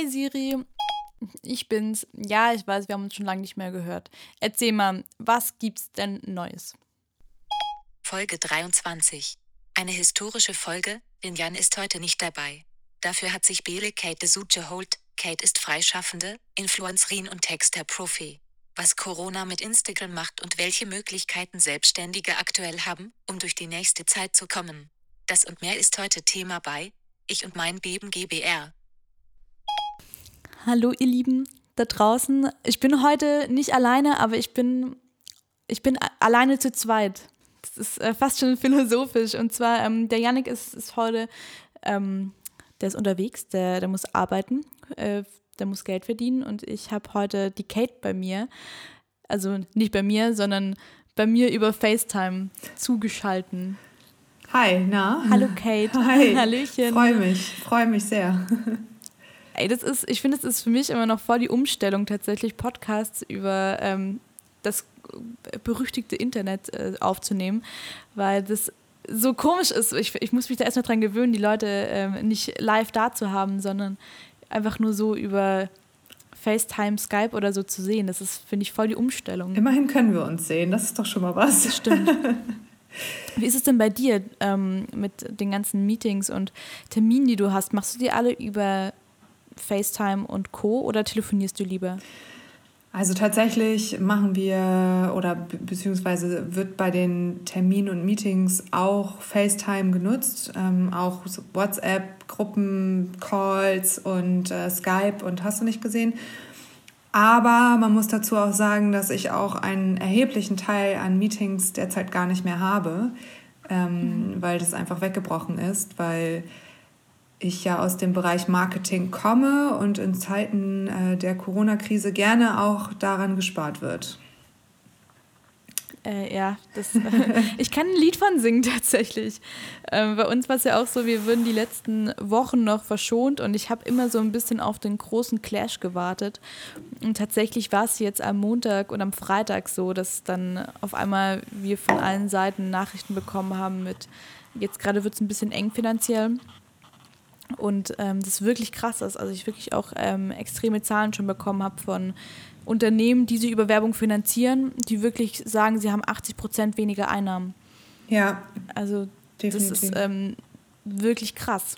Hey Siri, ich bin's. Ja, ich weiß, wir haben uns schon lange nicht mehr gehört. Erzähl mal, was gibt's denn Neues? Folge 23. Eine historische Folge, denn Jan ist heute nicht dabei. Dafür hat sich Bele Kate de Suche holt. Kate ist Freischaffende, Influencerin und Texter-Profi. Was Corona mit Instagram macht und welche Möglichkeiten Selbstständige aktuell haben, um durch die nächste Zeit zu kommen. Das und mehr ist heute Thema bei Ich und mein Beben GBR. Hallo ihr Lieben da draußen. Ich bin heute nicht alleine, aber ich bin, ich bin alleine zu zweit. Das ist äh, fast schon philosophisch. Und zwar, ähm, der Yannick ist, ist heute, ähm, der ist unterwegs, der, der muss arbeiten, äh, der muss Geld verdienen. Und ich habe heute die Kate bei mir. Also nicht bei mir, sondern bei mir über FaceTime zugeschalten. Hi, na? Hallo Kate. Hi. Hallöchen. Freue mich, freue mich sehr. Ey, das ist, ich finde, es ist für mich immer noch voll die Umstellung, tatsächlich Podcasts über ähm, das berüchtigte Internet äh, aufzunehmen, weil das so komisch ist. Ich, ich muss mich da erstmal dran gewöhnen, die Leute ähm, nicht live da zu haben, sondern einfach nur so über FaceTime, Skype oder so zu sehen. Das ist, finde ich, voll die Umstellung. Immerhin können wir uns sehen, das ist doch schon mal was. Das stimmt. Wie ist es denn bei dir ähm, mit den ganzen Meetings und Terminen, die du hast? Machst du die alle über FaceTime und Co. oder telefonierst du lieber? Also tatsächlich machen wir oder beziehungsweise wird bei den Terminen und Meetings auch FaceTime genutzt, ähm, auch WhatsApp, Gruppen, Calls und äh, Skype und hast du nicht gesehen. Aber man muss dazu auch sagen, dass ich auch einen erheblichen Teil an Meetings derzeit gar nicht mehr habe, ähm, mhm. weil das einfach weggebrochen ist, weil ich ja aus dem Bereich Marketing komme und in Zeiten äh, der Corona-Krise gerne auch daran gespart wird. Äh, ja, das, ich kann ein Lied von singen tatsächlich. Ähm, bei uns war es ja auch so, wir würden die letzten Wochen noch verschont und ich habe immer so ein bisschen auf den großen Clash gewartet. Und tatsächlich war es jetzt am Montag und am Freitag so, dass dann auf einmal wir von allen Seiten Nachrichten bekommen haben mit, jetzt gerade wird es ein bisschen eng finanziell. Und ähm, das wirklich krass ist. Also ich wirklich auch ähm, extreme Zahlen schon bekommen habe von Unternehmen, die sie über Werbung finanzieren, die wirklich sagen, sie haben 80 Prozent weniger Einnahmen. Ja. Also definitiv. das ist ähm, wirklich krass.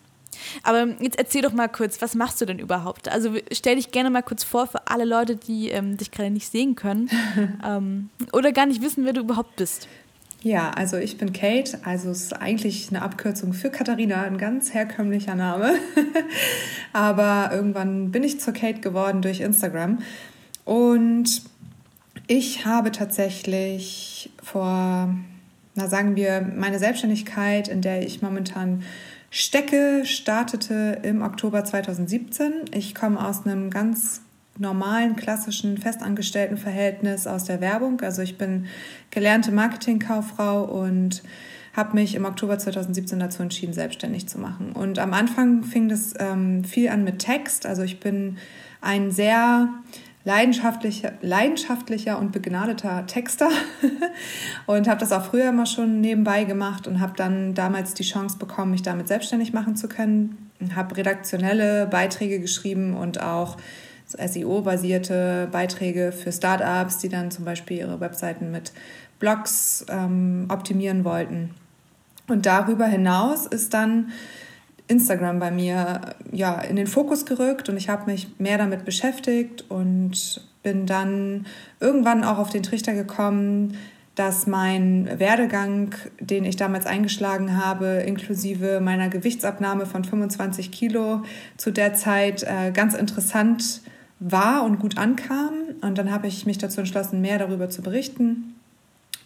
Aber jetzt erzähl doch mal kurz, was machst du denn überhaupt? Also stell dich gerne mal kurz vor für alle Leute, die ähm, dich gerade nicht sehen können ähm, oder gar nicht wissen, wer du überhaupt bist. Ja, also ich bin Kate, also es ist eigentlich eine Abkürzung für Katharina, ein ganz herkömmlicher Name. Aber irgendwann bin ich zur Kate geworden durch Instagram. Und ich habe tatsächlich vor, na sagen wir, meine Selbstständigkeit, in der ich momentan stecke, startete im Oktober 2017. Ich komme aus einem ganz normalen, klassischen, festangestellten Verhältnis aus der Werbung. Also ich bin gelernte Marketingkauffrau und habe mich im Oktober 2017 dazu entschieden, selbstständig zu machen. Und am Anfang fing das ähm, viel an mit Text. Also ich bin ein sehr leidenschaftlicher, leidenschaftlicher und begnadeter Texter und habe das auch früher immer schon nebenbei gemacht und habe dann damals die Chance bekommen, mich damit selbstständig machen zu können. Habe redaktionelle Beiträge geschrieben und auch SEO-basierte Beiträge für Startups, die dann zum Beispiel ihre Webseiten mit Blogs ähm, optimieren wollten. Und darüber hinaus ist dann Instagram bei mir ja in den Fokus gerückt und ich habe mich mehr damit beschäftigt und bin dann irgendwann auch auf den Trichter gekommen, dass mein Werdegang, den ich damals eingeschlagen habe, inklusive meiner Gewichtsabnahme von 25 Kilo zu der Zeit äh, ganz interessant war und gut ankam. Und dann habe ich mich dazu entschlossen, mehr darüber zu berichten.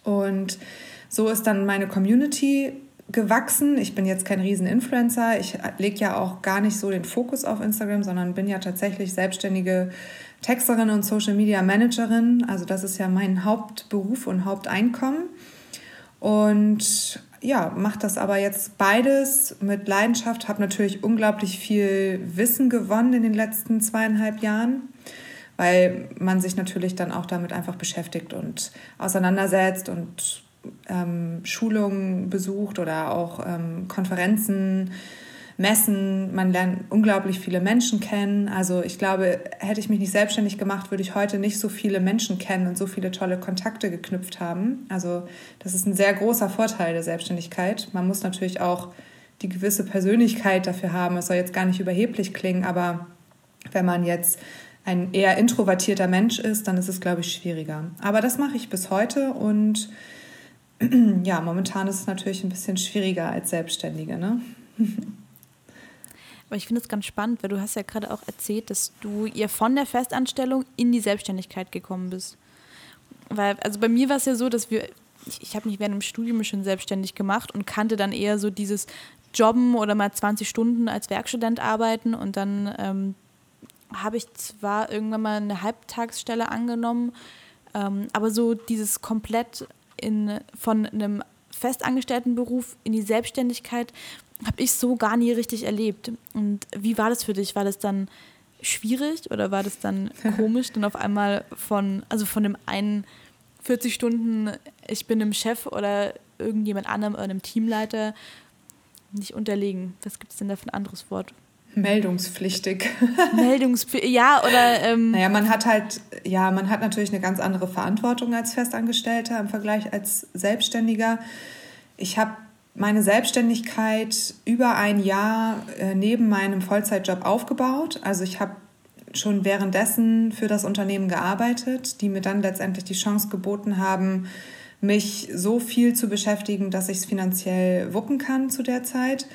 Und so ist dann meine Community gewachsen. Ich bin jetzt kein Riesen-Influencer. Ich lege ja auch gar nicht so den Fokus auf Instagram, sondern bin ja tatsächlich selbstständige Texterin und Social Media Managerin. Also das ist ja mein Hauptberuf und Haupteinkommen. Und ja, mache das aber jetzt beides mit Leidenschaft, habe natürlich unglaublich viel Wissen gewonnen in den letzten zweieinhalb Jahren, weil man sich natürlich dann auch damit einfach beschäftigt und auseinandersetzt und ähm, Schulungen besucht oder auch ähm, Konferenzen messen. Man lernt unglaublich viele Menschen kennen. Also ich glaube, hätte ich mich nicht selbstständig gemacht, würde ich heute nicht so viele Menschen kennen und so viele tolle Kontakte geknüpft haben. Also das ist ein sehr großer Vorteil der Selbstständigkeit. Man muss natürlich auch die gewisse Persönlichkeit dafür haben. Es soll jetzt gar nicht überheblich klingen, aber wenn man jetzt ein eher introvertierter Mensch ist, dann ist es, glaube ich, schwieriger. Aber das mache ich bis heute und ja, momentan ist es natürlich ein bisschen schwieriger als Selbstständige. Ne? Aber ich finde es ganz spannend, weil du hast ja gerade auch erzählt, dass du ihr von der Festanstellung in die Selbstständigkeit gekommen bist. Weil, also bei mir war es ja so, dass wir, ich, ich habe mich während dem Studium schon selbstständig gemacht und kannte dann eher so dieses Jobben oder mal 20 Stunden als Werkstudent arbeiten und dann ähm, habe ich zwar irgendwann mal eine Halbtagsstelle angenommen, ähm, aber so dieses komplett in, von einem festangestellten Beruf in die Selbstständigkeit habe ich so gar nie richtig erlebt. Und wie war das für dich? War das dann schwierig oder war das dann komisch, dann auf einmal von, also von dem einen 40 Stunden, ich bin einem Chef oder irgendjemand anderem oder einem Teamleiter nicht unterlegen? Was gibt es denn da für ein anderes Wort? Meldungspflichtig. Meldungspflichtig, ja, oder. Ähm naja, man hat halt, ja, man hat natürlich eine ganz andere Verantwortung als Festangestellter im Vergleich als Selbstständiger. Ich habe meine Selbstständigkeit über ein Jahr äh, neben meinem Vollzeitjob aufgebaut. Also ich habe schon währenddessen für das Unternehmen gearbeitet, die mir dann letztendlich die Chance geboten haben, mich so viel zu beschäftigen, dass ich es finanziell wuppen kann zu der Zeit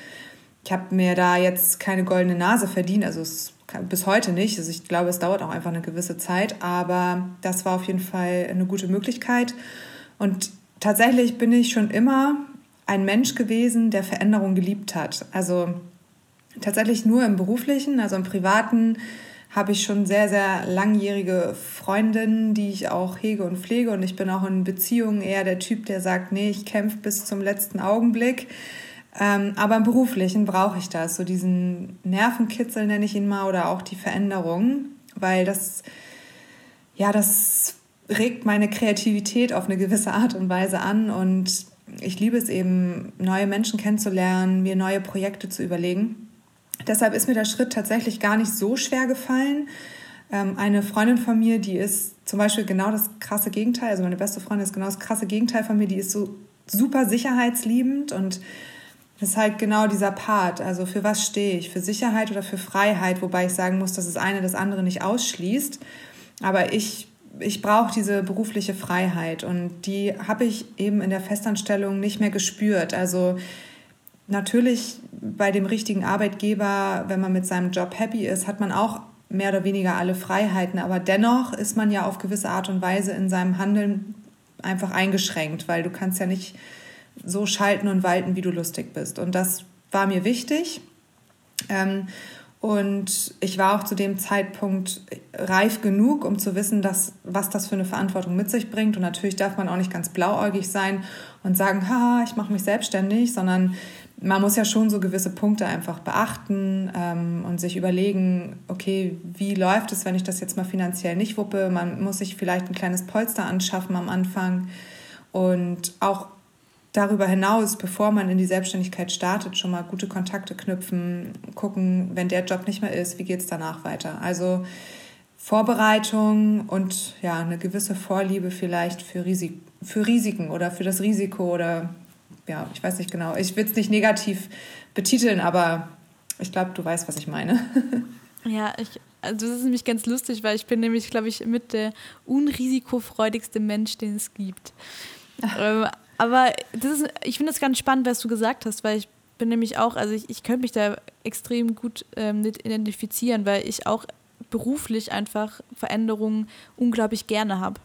ich habe mir da jetzt keine goldene Nase verdient, also es, bis heute nicht. Also ich glaube, es dauert auch einfach eine gewisse Zeit, aber das war auf jeden Fall eine gute Möglichkeit. Und tatsächlich bin ich schon immer ein Mensch gewesen, der Veränderung geliebt hat. Also tatsächlich nur im beruflichen, also im privaten habe ich schon sehr, sehr langjährige Freundinnen, die ich auch hege und pflege. Und ich bin auch in Beziehungen eher der Typ, der sagt, nee, ich kämpfe bis zum letzten Augenblick. Ähm, aber im Beruflichen brauche ich das, so diesen Nervenkitzel nenne ich ihn mal oder auch die Veränderung, weil das, ja, das regt meine Kreativität auf eine gewisse Art und Weise an und ich liebe es eben, neue Menschen kennenzulernen, mir neue Projekte zu überlegen. Deshalb ist mir der Schritt tatsächlich gar nicht so schwer gefallen. Ähm, eine Freundin von mir, die ist zum Beispiel genau das krasse Gegenteil, also meine beste Freundin ist genau das krasse Gegenteil von mir, die ist so super sicherheitsliebend und das ist halt genau dieser Part. Also für was stehe ich? Für Sicherheit oder für Freiheit? Wobei ich sagen muss, dass das eine das andere nicht ausschließt. Aber ich, ich brauche diese berufliche Freiheit und die habe ich eben in der Festanstellung nicht mehr gespürt. Also natürlich bei dem richtigen Arbeitgeber, wenn man mit seinem Job happy ist, hat man auch mehr oder weniger alle Freiheiten. Aber dennoch ist man ja auf gewisse Art und Weise in seinem Handeln einfach eingeschränkt, weil du kannst ja nicht so schalten und walten, wie du lustig bist. Und das war mir wichtig. Ähm, und ich war auch zu dem Zeitpunkt reif genug, um zu wissen, dass, was das für eine Verantwortung mit sich bringt. Und natürlich darf man auch nicht ganz blauäugig sein und sagen, haha, ich mache mich selbstständig, sondern man muss ja schon so gewisse Punkte einfach beachten ähm, und sich überlegen, okay, wie läuft es, wenn ich das jetzt mal finanziell nicht wuppe? Man muss sich vielleicht ein kleines Polster anschaffen am Anfang und auch darüber hinaus, bevor man in die Selbstständigkeit startet, schon mal gute Kontakte knüpfen, gucken, wenn der Job nicht mehr ist, wie geht es danach weiter. Also Vorbereitung und ja, eine gewisse Vorliebe vielleicht für, Risik für Risiken oder für das Risiko oder ja, ich weiß nicht genau. Ich will es nicht negativ betiteln, aber ich glaube, du weißt, was ich meine. Ja, ich, also das ist nämlich ganz lustig, weil ich bin nämlich, glaube ich, mit der unrisikofreudigste Mensch, den es gibt. aber das ist, ich finde es ganz spannend, was du gesagt hast, weil ich bin nämlich auch, also ich, ich könnte mich da extrem gut ähm, mit identifizieren, weil ich auch beruflich einfach Veränderungen unglaublich gerne habe.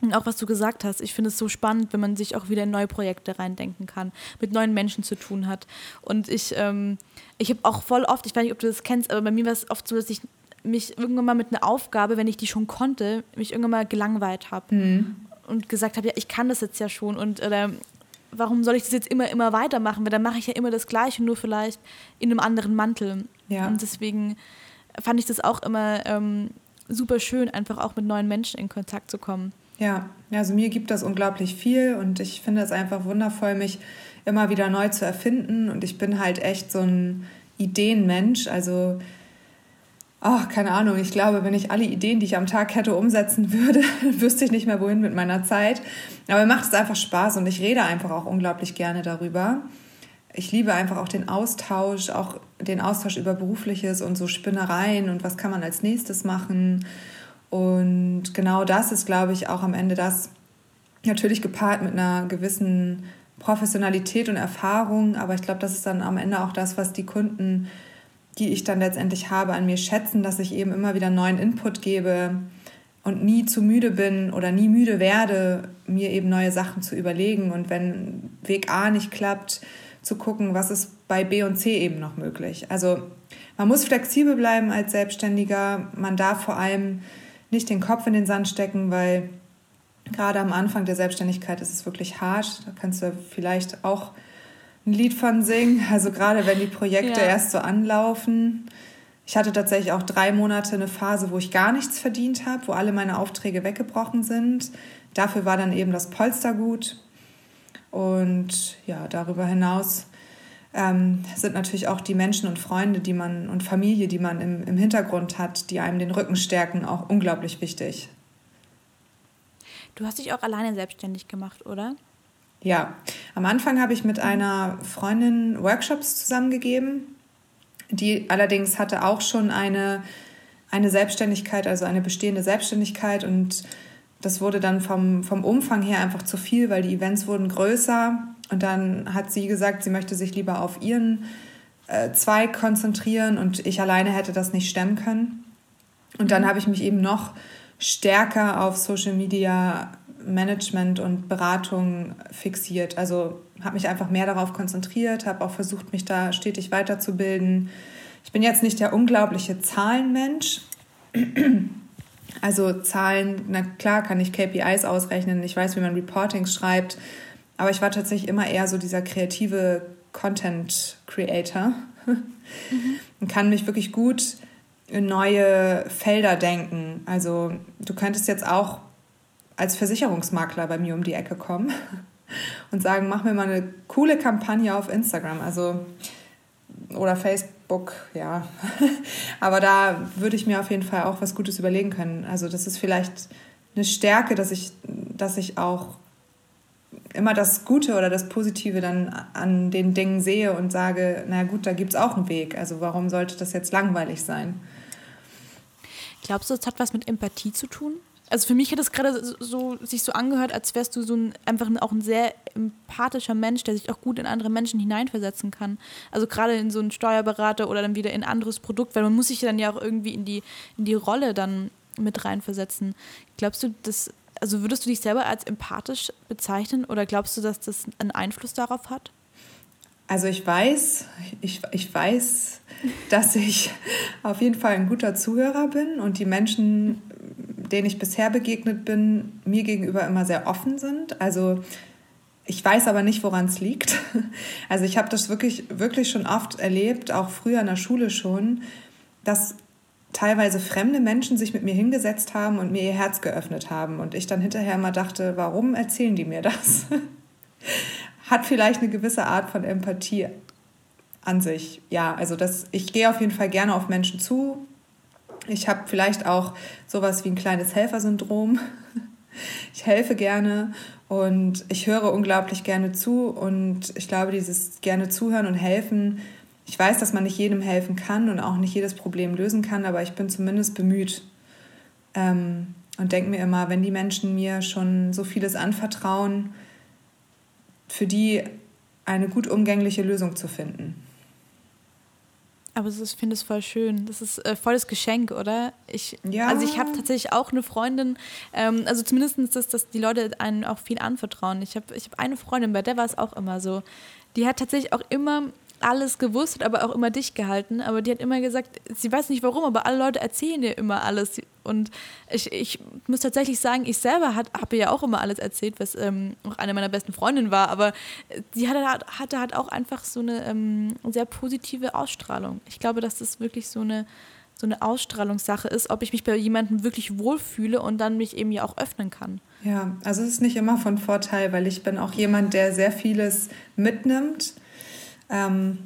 Und auch was du gesagt hast, ich finde es so spannend, wenn man sich auch wieder in neue Projekte reindenken kann, mit neuen Menschen zu tun hat. Und ich, ähm, ich habe auch voll oft, ich weiß nicht, ob du das kennst, aber bei mir war es oft so, dass ich mich irgendwann mal mit einer Aufgabe, wenn ich die schon konnte, mich irgendwann mal gelangweilt habe. Mhm und gesagt habe, ja, ich kann das jetzt ja schon und oder, warum soll ich das jetzt immer, immer weitermachen? Weil dann mache ich ja immer das Gleiche, nur vielleicht in einem anderen Mantel. Ja. Und deswegen fand ich das auch immer ähm, super schön, einfach auch mit neuen Menschen in Kontakt zu kommen. Ja, also mir gibt das unglaublich viel und ich finde es einfach wundervoll, mich immer wieder neu zu erfinden. Und ich bin halt echt so ein Ideenmensch. Also, ach, keine Ahnung, ich glaube, wenn ich alle Ideen, die ich am Tag hätte, umsetzen würde, wüsste ich nicht mehr, wohin mit meiner Zeit. Aber mir macht es einfach Spaß und ich rede einfach auch unglaublich gerne darüber. Ich liebe einfach auch den Austausch, auch den Austausch über Berufliches und so Spinnereien und was kann man als nächstes machen. Und genau das ist, glaube ich, auch am Ende das, natürlich gepaart mit einer gewissen Professionalität und Erfahrung, aber ich glaube, das ist dann am Ende auch das, was die Kunden, die ich dann letztendlich habe, an mir schätzen, dass ich eben immer wieder neuen Input gebe und nie zu müde bin oder nie müde werde, mir eben neue Sachen zu überlegen und wenn Weg A nicht klappt, zu gucken, was ist bei B und C eben noch möglich. Also man muss flexibel bleiben als Selbstständiger, man darf vor allem nicht den Kopf in den Sand stecken, weil Gerade am Anfang der Selbstständigkeit ist es wirklich hart. Da kannst du vielleicht auch ein Lied von singen. Also gerade wenn die Projekte ja. erst so anlaufen. Ich hatte tatsächlich auch drei Monate eine Phase, wo ich gar nichts verdient habe, wo alle meine Aufträge weggebrochen sind. Dafür war dann eben das Polster gut. Und ja, darüber hinaus ähm, sind natürlich auch die Menschen und Freunde, die man und Familie, die man im, im Hintergrund hat, die einem den Rücken stärken, auch unglaublich wichtig. Du hast dich auch alleine selbstständig gemacht, oder? Ja, am Anfang habe ich mit einer Freundin Workshops zusammengegeben. Die allerdings hatte auch schon eine, eine Selbstständigkeit, also eine bestehende Selbstständigkeit. Und das wurde dann vom, vom Umfang her einfach zu viel, weil die Events wurden größer. Und dann hat sie gesagt, sie möchte sich lieber auf ihren äh, Zweig konzentrieren und ich alleine hätte das nicht stemmen können. Und dann habe ich mich eben noch stärker auf Social Media Management und Beratung fixiert. Also habe mich einfach mehr darauf konzentriert, habe auch versucht, mich da stetig weiterzubilden. Ich bin jetzt nicht der unglaubliche Zahlenmensch. Also Zahlen, na klar kann ich KPIs ausrechnen, ich weiß, wie man Reportings schreibt, aber ich war tatsächlich immer eher so dieser kreative Content Creator mhm. und kann mich wirklich gut in neue Felder denken. Also du könntest jetzt auch als Versicherungsmakler bei mir um die Ecke kommen und sagen, mach mir mal eine coole Kampagne auf Instagram, also oder Facebook, ja. Aber da würde ich mir auf jeden Fall auch was Gutes überlegen können. Also das ist vielleicht eine Stärke, dass ich, dass ich auch immer das Gute oder das Positive dann an den Dingen sehe und sage, na gut, da gibt es auch einen Weg. Also warum sollte das jetzt langweilig sein? Glaubst du, es hat was mit Empathie zu tun? Also für mich hat es gerade so, sich so angehört, als wärst du so ein, einfach ein, auch ein sehr empathischer Mensch, der sich auch gut in andere Menschen hineinversetzen kann. Also gerade in so einen Steuerberater oder dann wieder in ein anderes Produkt, weil man muss sich dann ja auch irgendwie in die, in die Rolle dann mit reinversetzen. Glaubst du, dass, also würdest du dich selber als empathisch bezeichnen oder glaubst du, dass das einen Einfluss darauf hat? Also ich weiß, ich, ich weiß, dass ich auf jeden Fall ein guter Zuhörer bin und die Menschen, denen ich bisher begegnet bin, mir gegenüber immer sehr offen sind. Also ich weiß aber nicht, woran es liegt. Also ich habe das wirklich, wirklich schon oft erlebt, auch früher in der Schule schon, dass teilweise fremde Menschen sich mit mir hingesetzt haben und mir ihr Herz geöffnet haben. Und ich dann hinterher immer dachte, warum erzählen die mir das? Hat vielleicht eine gewisse Art von Empathie an sich. Ja, also das, ich gehe auf jeden Fall gerne auf Menschen zu. Ich habe vielleicht auch sowas wie ein kleines Helfersyndrom. Ich helfe gerne und ich höre unglaublich gerne zu und ich glaube, dieses gerne zuhören und helfen, ich weiß, dass man nicht jedem helfen kann und auch nicht jedes Problem lösen kann, aber ich bin zumindest bemüht ähm, und denke mir immer, wenn die Menschen mir schon so vieles anvertrauen, für die eine gut umgängliche Lösung zu finden. Aber ich finde es voll schön. Das ist äh, volles Geschenk, oder? Ich, ja. Also ich habe tatsächlich auch eine Freundin, ähm, also zumindest das, dass die Leute einen auch viel anvertrauen. Ich habe ich hab eine Freundin, bei der war es auch immer so. Die hat tatsächlich auch immer alles gewusst, aber auch immer dicht gehalten. Aber die hat immer gesagt, sie weiß nicht warum, aber alle Leute erzählen ihr immer alles. Und ich, ich muss tatsächlich sagen, ich selber habe ja auch immer alles erzählt, was ähm, auch eine meiner besten Freundinnen war. Aber sie hatte, hatte halt auch einfach so eine ähm, sehr positive Ausstrahlung. Ich glaube, dass das wirklich so eine so eine Ausstrahlungssache ist, ob ich mich bei jemandem wirklich wohlfühle und dann mich eben ja auch öffnen kann. Ja, also es ist nicht immer von Vorteil, weil ich bin auch jemand, der sehr vieles mitnimmt ähm,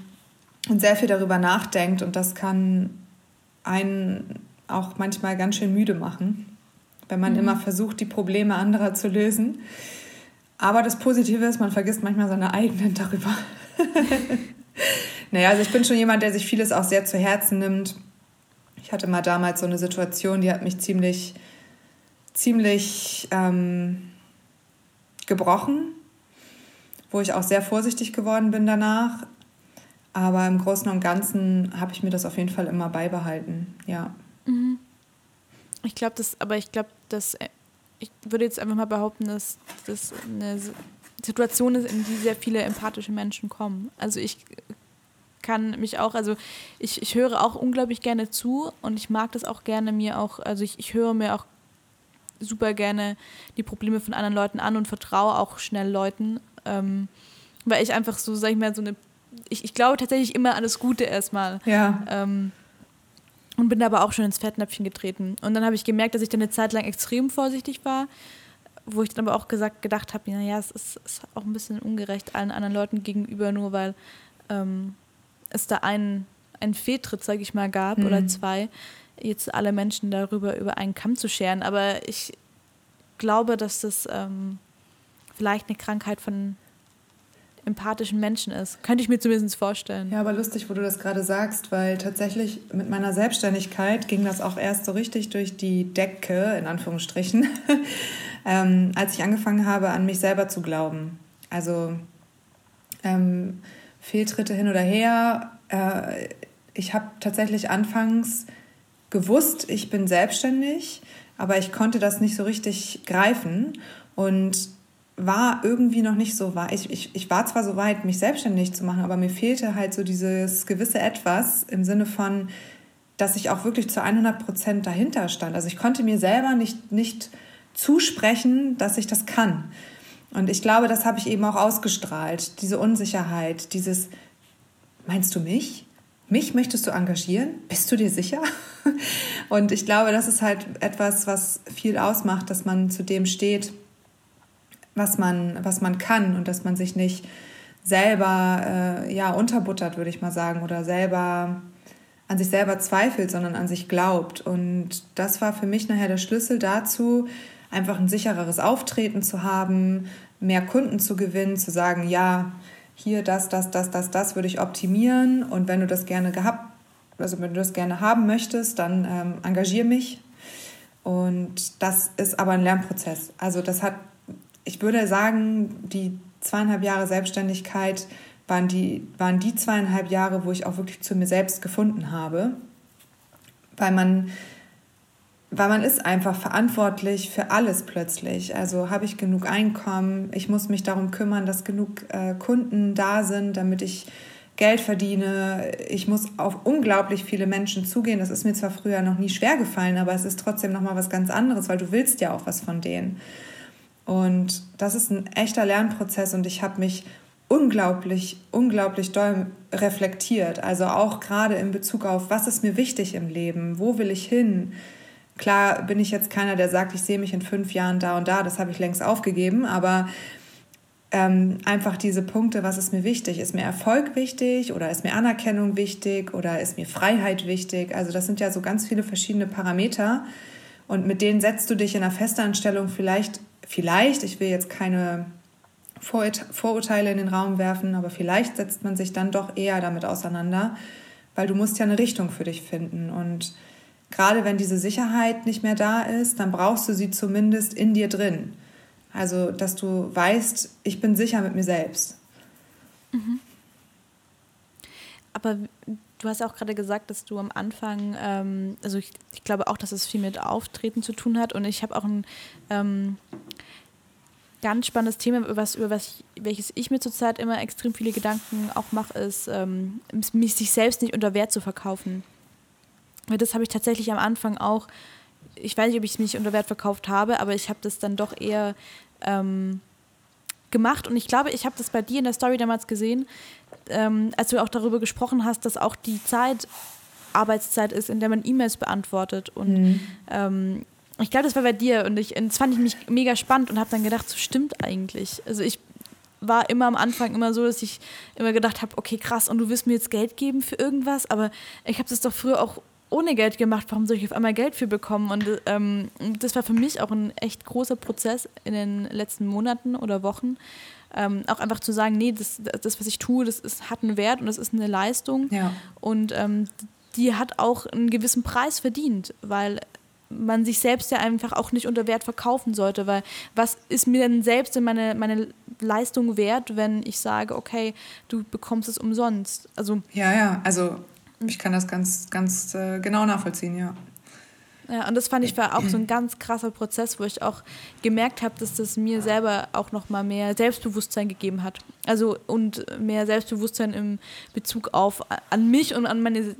und sehr viel darüber nachdenkt und das kann einen auch manchmal ganz schön müde machen, wenn man mhm. immer versucht, die Probleme anderer zu lösen. Aber das Positive ist, man vergisst manchmal seine eigenen darüber. naja, also ich bin schon jemand, der sich vieles auch sehr zu Herzen nimmt. Ich hatte mal damals so eine Situation, die hat mich ziemlich, ziemlich ähm, gebrochen, wo ich auch sehr vorsichtig geworden bin danach. Aber im Großen und Ganzen habe ich mir das auf jeden Fall immer beibehalten, ja. Mhm. Ich glaube, das, aber ich glaube, dass äh, ich würde jetzt einfach mal behaupten, dass das eine Situation ist, in die sehr viele empathische Menschen kommen. Also ich kann mich auch, also ich, ich höre auch unglaublich gerne zu und ich mag das auch gerne mir auch, also ich, ich höre mir auch super gerne die Probleme von anderen Leuten an und vertraue auch schnell Leuten, ähm, weil ich einfach so, sag ich mal, so eine, ich, ich glaube tatsächlich immer an das Gute erstmal. Ja. Ähm, und bin aber auch schon ins Fettnäpfchen getreten. Und dann habe ich gemerkt, dass ich dann eine Zeit lang extrem vorsichtig war, wo ich dann aber auch gesagt, gedacht habe, naja, es ist, ist, auch ein bisschen ungerecht allen anderen Leuten gegenüber, nur weil ähm, es da einen, einen Fehltritt, sage ich mal, gab mhm. oder zwei, jetzt alle Menschen darüber über einen Kamm zu scheren. Aber ich glaube, dass das ähm, vielleicht eine Krankheit von empathischen Menschen ist. Könnte ich mir zumindest vorstellen. Ja, aber lustig, wo du das gerade sagst, weil tatsächlich mit meiner Selbstständigkeit ging das auch erst so richtig durch die Decke, in Anführungsstrichen, ähm, als ich angefangen habe, an mich selber zu glauben. Also ähm, Fehltritte hin oder her. Äh, ich habe tatsächlich anfangs gewusst, ich bin selbstständig, aber ich konnte das nicht so richtig greifen. Und war irgendwie noch nicht so weit. Ich, ich, ich war zwar so weit, mich selbstständig zu machen, aber mir fehlte halt so dieses gewisse Etwas im Sinne von, dass ich auch wirklich zu 100 Prozent dahinter stand. Also ich konnte mir selber nicht, nicht zusprechen, dass ich das kann. Und ich glaube, das habe ich eben auch ausgestrahlt. Diese Unsicherheit, dieses, meinst du mich? Mich möchtest du engagieren? Bist du dir sicher? Und ich glaube, das ist halt etwas, was viel ausmacht, dass man zu dem steht, was man, was man kann und dass man sich nicht selber äh, ja, unterbuttert, würde ich mal sagen, oder selber an sich selber zweifelt, sondern an sich glaubt. Und das war für mich nachher der Schlüssel dazu, einfach ein sichereres Auftreten zu haben, mehr Kunden zu gewinnen, zu sagen, ja, hier das, das, das, das, das würde ich optimieren und wenn du das gerne gehabt, also wenn du das gerne haben möchtest, dann ähm, engagier mich. Und das ist aber ein Lernprozess. Also das hat ich würde sagen, die zweieinhalb Jahre Selbstständigkeit waren die, waren die zweieinhalb Jahre, wo ich auch wirklich zu mir selbst gefunden habe. Weil man, weil man ist einfach verantwortlich für alles plötzlich. Also habe ich genug Einkommen, ich muss mich darum kümmern, dass genug äh, Kunden da sind, damit ich Geld verdiene. Ich muss auf unglaublich viele Menschen zugehen. Das ist mir zwar früher noch nie schwer gefallen, aber es ist trotzdem noch mal was ganz anderes, weil du willst ja auch was von denen. Und das ist ein echter Lernprozess und ich habe mich unglaublich, unglaublich doll reflektiert. Also auch gerade in Bezug auf, was ist mir wichtig im Leben, wo will ich hin. Klar bin ich jetzt keiner, der sagt, ich sehe mich in fünf Jahren da und da, das habe ich längst aufgegeben, aber ähm, einfach diese Punkte, was ist mir wichtig? Ist mir Erfolg wichtig oder ist mir Anerkennung wichtig oder ist mir Freiheit wichtig? Also das sind ja so ganz viele verschiedene Parameter und mit denen setzt du dich in einer Festanstellung vielleicht vielleicht, ich will jetzt keine Vorurteile in den Raum werfen, aber vielleicht setzt man sich dann doch eher damit auseinander, weil du musst ja eine Richtung für dich finden. Und gerade wenn diese Sicherheit nicht mehr da ist, dann brauchst du sie zumindest in dir drin. Also, dass du weißt, ich bin sicher mit mir selbst. Mhm. Aber du hast auch gerade gesagt, dass du am Anfang, ähm, also ich, ich, glaube auch, dass es viel mit Auftreten zu tun hat. Und ich habe auch ein ähm, ganz spannendes Thema, über, was, über was, welches ich mir zurzeit immer extrem viele Gedanken auch mache, ist, ähm, mich sich selbst nicht unter Wert zu verkaufen. Weil das habe ich tatsächlich am Anfang auch, ich weiß nicht, ob ich es mich unter Wert verkauft habe, aber ich habe das dann doch eher ähm, gemacht. Und ich glaube, ich habe das bei dir in der Story damals gesehen, ähm, als du auch darüber gesprochen hast, dass auch die Zeit Arbeitszeit ist, in der man E-Mails beantwortet. Und mhm. ähm, ich glaube, das war bei dir und ich, das fand ich mich mega spannend und habe dann gedacht, so stimmt eigentlich. Also ich war immer am Anfang immer so, dass ich immer gedacht habe, okay, krass, und du willst mir jetzt Geld geben für irgendwas, aber ich habe das doch früher auch ohne Geld gemacht, warum soll ich auf einmal Geld für bekommen? Und ähm, das war für mich auch ein echt großer Prozess in den letzten Monaten oder Wochen. Ähm, auch einfach zu sagen, nee, das, das was ich tue, das ist, hat einen Wert und das ist eine Leistung. Ja. Und ähm, die hat auch einen gewissen Preis verdient, weil man sich selbst ja einfach auch nicht unter Wert verkaufen sollte, weil was ist mir denn selbst in meine, meine Leistung wert, wenn ich sage, okay, du bekommst es umsonst? Also ja, ja, also ich kann das ganz, ganz äh, genau nachvollziehen, ja. Ja, und das fand ich war auch so ein ganz krasser Prozess, wo ich auch gemerkt habe, dass das mir selber auch noch mal mehr Selbstbewusstsein gegeben hat. Also und mehr Selbstbewusstsein im Bezug auf an mich und an meine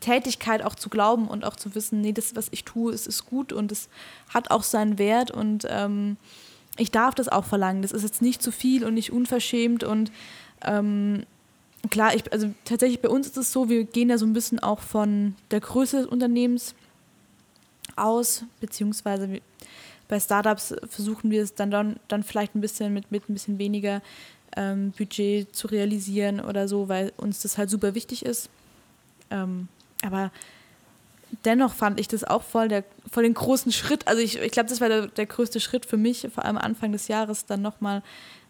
Tätigkeit auch zu glauben und auch zu wissen, nee, das, was ich tue, ist, ist gut und es hat auch seinen Wert und ähm, ich darf das auch verlangen. Das ist jetzt nicht zu viel und nicht unverschämt und ähm, klar, ich, also tatsächlich bei uns ist es so, wir gehen ja so ein bisschen auch von der Größe des Unternehmens aus, beziehungsweise bei Startups versuchen wir es dann, dann, dann vielleicht ein bisschen mit, mit ein bisschen weniger ähm, Budget zu realisieren oder so, weil uns das halt super wichtig ist. Ähm, aber dennoch fand ich das auch voll, der, voll den großen Schritt. Also ich, ich glaube, das war der, der größte Schritt für mich, vor allem Anfang des Jahres, dann nochmal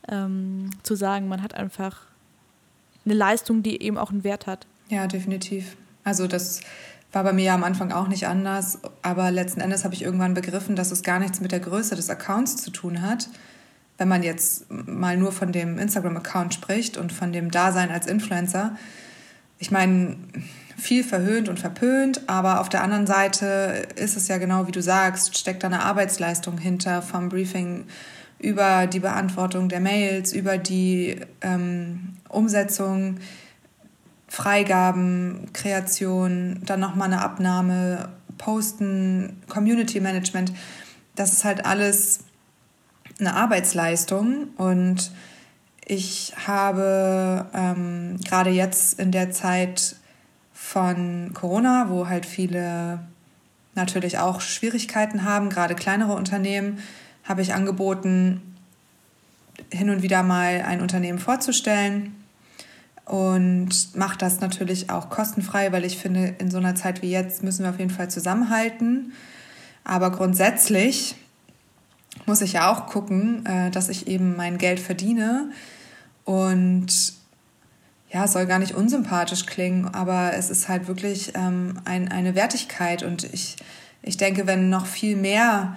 ähm, zu sagen, man hat einfach eine Leistung, die eben auch einen Wert hat. Ja, definitiv. Also das war bei mir ja am Anfang auch nicht anders, aber letzten Endes habe ich irgendwann begriffen, dass es gar nichts mit der Größe des Accounts zu tun hat. Wenn man jetzt mal nur von dem Instagram-Account spricht und von dem Dasein als Influencer. Ich meine, viel verhöhnt und verpönt, aber auf der anderen Seite ist es ja genau wie du sagst, steckt da eine Arbeitsleistung hinter vom Briefing über die Beantwortung der Mails, über die ähm, Umsetzung, Freigaben, Kreation, dann nochmal eine Abnahme, Posten, Community Management. Das ist halt alles eine Arbeitsleistung und ich habe ähm, gerade jetzt in der Zeit von Corona, wo halt viele natürlich auch Schwierigkeiten haben, gerade kleinere Unternehmen, habe ich angeboten, hin und wieder mal ein Unternehmen vorzustellen und mache das natürlich auch kostenfrei, weil ich finde, in so einer Zeit wie jetzt müssen wir auf jeden Fall zusammenhalten. Aber grundsätzlich muss ich ja auch gucken, äh, dass ich eben mein Geld verdiene und ja, es soll gar nicht unsympathisch klingen, aber es ist halt wirklich ähm, ein, eine Wertigkeit. Und ich, ich denke, wenn noch viel mehr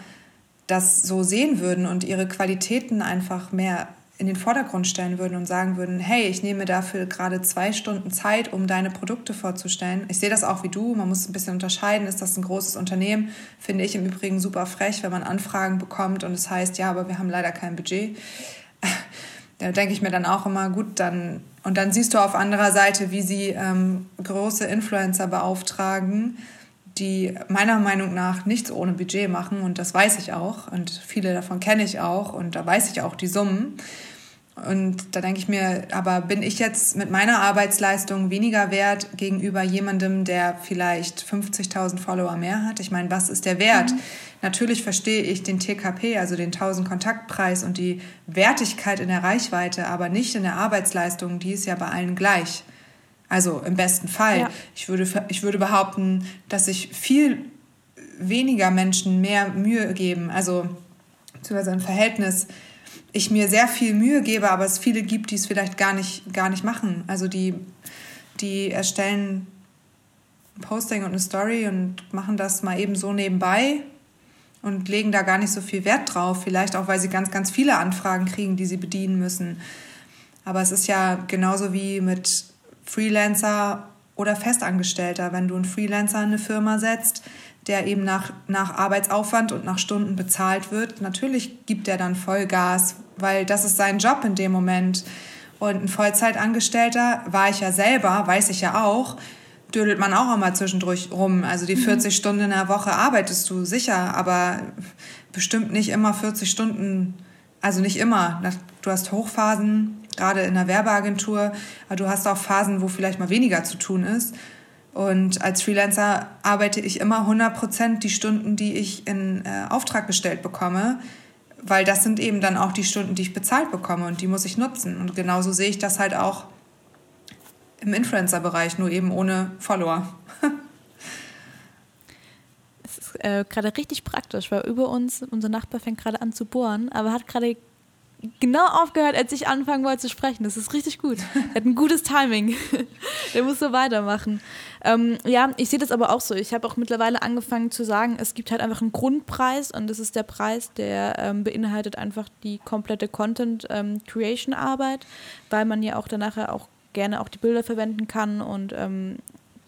das so sehen würden und ihre Qualitäten einfach mehr in den Vordergrund stellen würden und sagen würden, hey, ich nehme dafür gerade zwei Stunden Zeit, um deine Produkte vorzustellen. Ich sehe das auch wie du, man muss ein bisschen unterscheiden, ist das ein großes Unternehmen? Finde ich im Übrigen super frech, wenn man Anfragen bekommt und es heißt, ja, aber wir haben leider kein Budget. Da denke ich mir dann auch immer, gut, dann und dann siehst du auf anderer Seite, wie sie ähm, große Influencer beauftragen, die meiner Meinung nach nichts ohne Budget machen. Und das weiß ich auch. Und viele davon kenne ich auch. Und da weiß ich auch die Summen. Und da denke ich mir, aber bin ich jetzt mit meiner Arbeitsleistung weniger wert gegenüber jemandem, der vielleicht 50.000 Follower mehr hat? Ich meine, was ist der Wert? Mhm. Natürlich verstehe ich den TKP, also den 1000 Kontaktpreis und die Wertigkeit in der Reichweite, aber nicht in der Arbeitsleistung. Die ist ja bei allen gleich. Also im besten Fall. Ja. Ich, würde, ich würde behaupten, dass sich viel weniger Menschen mehr Mühe geben, also beziehungsweise ein Verhältnis ich mir sehr viel Mühe gebe, aber es viele gibt, die es vielleicht gar nicht, gar nicht machen. Also die, die erstellen ein Posting und eine Story und machen das mal eben so nebenbei und legen da gar nicht so viel Wert drauf. Vielleicht auch, weil sie ganz, ganz viele Anfragen kriegen, die sie bedienen müssen. Aber es ist ja genauso wie mit Freelancer oder Festangestellter. Wenn du einen Freelancer in eine Firma setzt, der eben nach, nach Arbeitsaufwand und nach Stunden bezahlt wird, natürlich gibt er dann Vollgas, weil das ist sein Job in dem Moment. Und ein Vollzeitangestellter war ich ja selber, weiß ich ja auch, dödelt man auch immer zwischendurch rum. Also die 40 mhm. Stunden in der Woche arbeitest du sicher, aber bestimmt nicht immer 40 Stunden, also nicht immer. Du hast Hochphasen, gerade in der Werbeagentur, aber du hast auch Phasen, wo vielleicht mal weniger zu tun ist. Und als Freelancer arbeite ich immer 100 Prozent die Stunden, die ich in äh, Auftrag gestellt bekomme weil das sind eben dann auch die Stunden, die ich bezahlt bekomme und die muss ich nutzen. Und genauso sehe ich das halt auch im Influencer-Bereich, nur eben ohne Follower. es ist äh, gerade richtig praktisch, weil über uns, unser Nachbar fängt gerade an zu bohren, aber hat gerade genau aufgehört, als ich anfangen wollte zu sprechen. Das ist richtig gut. Er hat ein gutes Timing. Der muss so weitermachen. Ähm, ja, ich sehe das aber auch so. Ich habe auch mittlerweile angefangen zu sagen, es gibt halt einfach einen Grundpreis und das ist der Preis, der ähm, beinhaltet einfach die komplette Content ähm, weil man ja auch danach auch gerne auch die Bilder verwenden kann und ähm,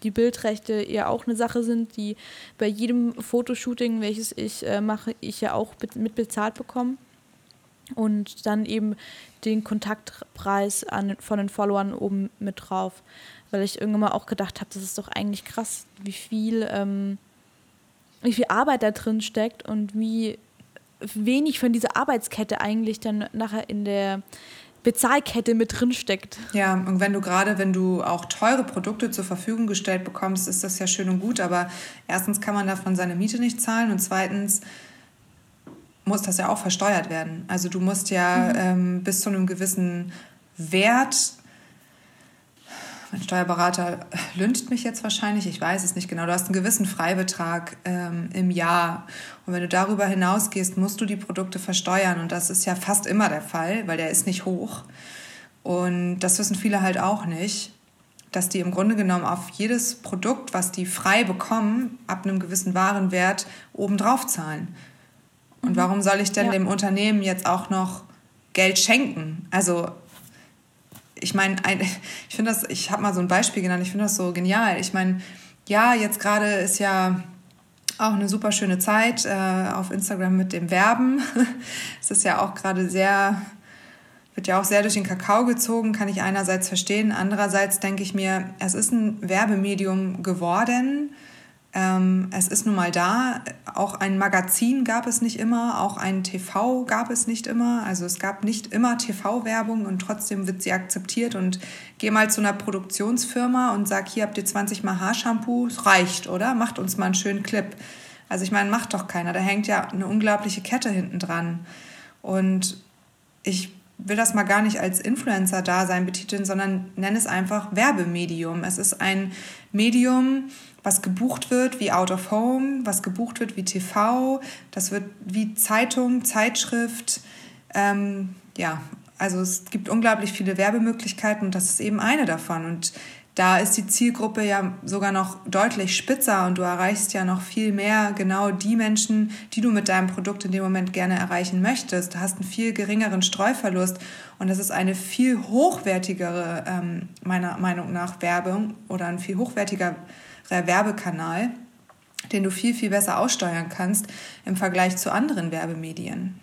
die Bildrechte ja auch eine Sache sind, die bei jedem Fotoshooting, welches ich äh, mache, ich ja auch mit bezahlt bekomme und dann eben den Kontaktpreis an, von den Followern oben mit drauf. Weil ich irgendwann mal auch gedacht habe, das ist doch eigentlich krass, wie viel, ähm, wie viel Arbeit da drin steckt und wie wenig von dieser Arbeitskette eigentlich dann nachher in der Bezahlkette mit drin steckt. Ja, und wenn du gerade, wenn du auch teure Produkte zur Verfügung gestellt bekommst, ist das ja schön und gut, aber erstens kann man davon seine Miete nicht zahlen und zweitens muss das ja auch versteuert werden. Also du musst ja mhm. ähm, bis zu einem gewissen Wert, mein Steuerberater lüncht mich jetzt wahrscheinlich, ich weiß es nicht genau, du hast einen gewissen Freibetrag ähm, im Jahr. Und wenn du darüber hinausgehst, musst du die Produkte versteuern. Und das ist ja fast immer der Fall, weil der ist nicht hoch. Und das wissen viele halt auch nicht, dass die im Grunde genommen auf jedes Produkt, was die frei bekommen, ab einem gewissen Warenwert obendrauf zahlen. Und mhm. warum soll ich denn ja. dem Unternehmen jetzt auch noch Geld schenken? Also ich meine, ich finde das, ich habe mal so ein Beispiel genannt, ich finde das so genial. Ich meine, ja, jetzt gerade ist ja auch eine super schöne Zeit äh, auf Instagram mit dem Werben. es ist ja auch gerade sehr, wird ja auch sehr durch den Kakao gezogen, kann ich einerseits verstehen. Andererseits denke ich mir, es ist ein Werbemedium geworden ähm, es ist nun mal da. Auch ein Magazin gab es nicht immer, auch ein TV gab es nicht immer. Also es gab nicht immer TV-Werbung und trotzdem wird sie akzeptiert. Und geh mal zu einer Produktionsfirma und sag, hier habt ihr 20 Mal Haarshampoo, reicht, oder? Macht uns mal einen schönen Clip. Also ich meine, macht doch keiner. Da hängt ja eine unglaubliche Kette hinten dran. Und ich will das mal gar nicht als Influencer-Dasein betiteln, sondern nenne es einfach Werbemedium. Es ist ein Medium, was gebucht wird wie Out of Home, was gebucht wird wie TV, das wird wie Zeitung, Zeitschrift. Ähm, ja, also es gibt unglaublich viele Werbemöglichkeiten und das ist eben eine davon. Und da ist die Zielgruppe ja sogar noch deutlich spitzer und du erreichst ja noch viel mehr genau die Menschen, die du mit deinem Produkt in dem Moment gerne erreichen möchtest. Du hast einen viel geringeren Streuverlust und das ist eine viel hochwertigere, ähm, meiner Meinung nach, Werbung oder ein viel hochwertiger Werbekanal, den du viel, viel besser aussteuern kannst im Vergleich zu anderen Werbemedien.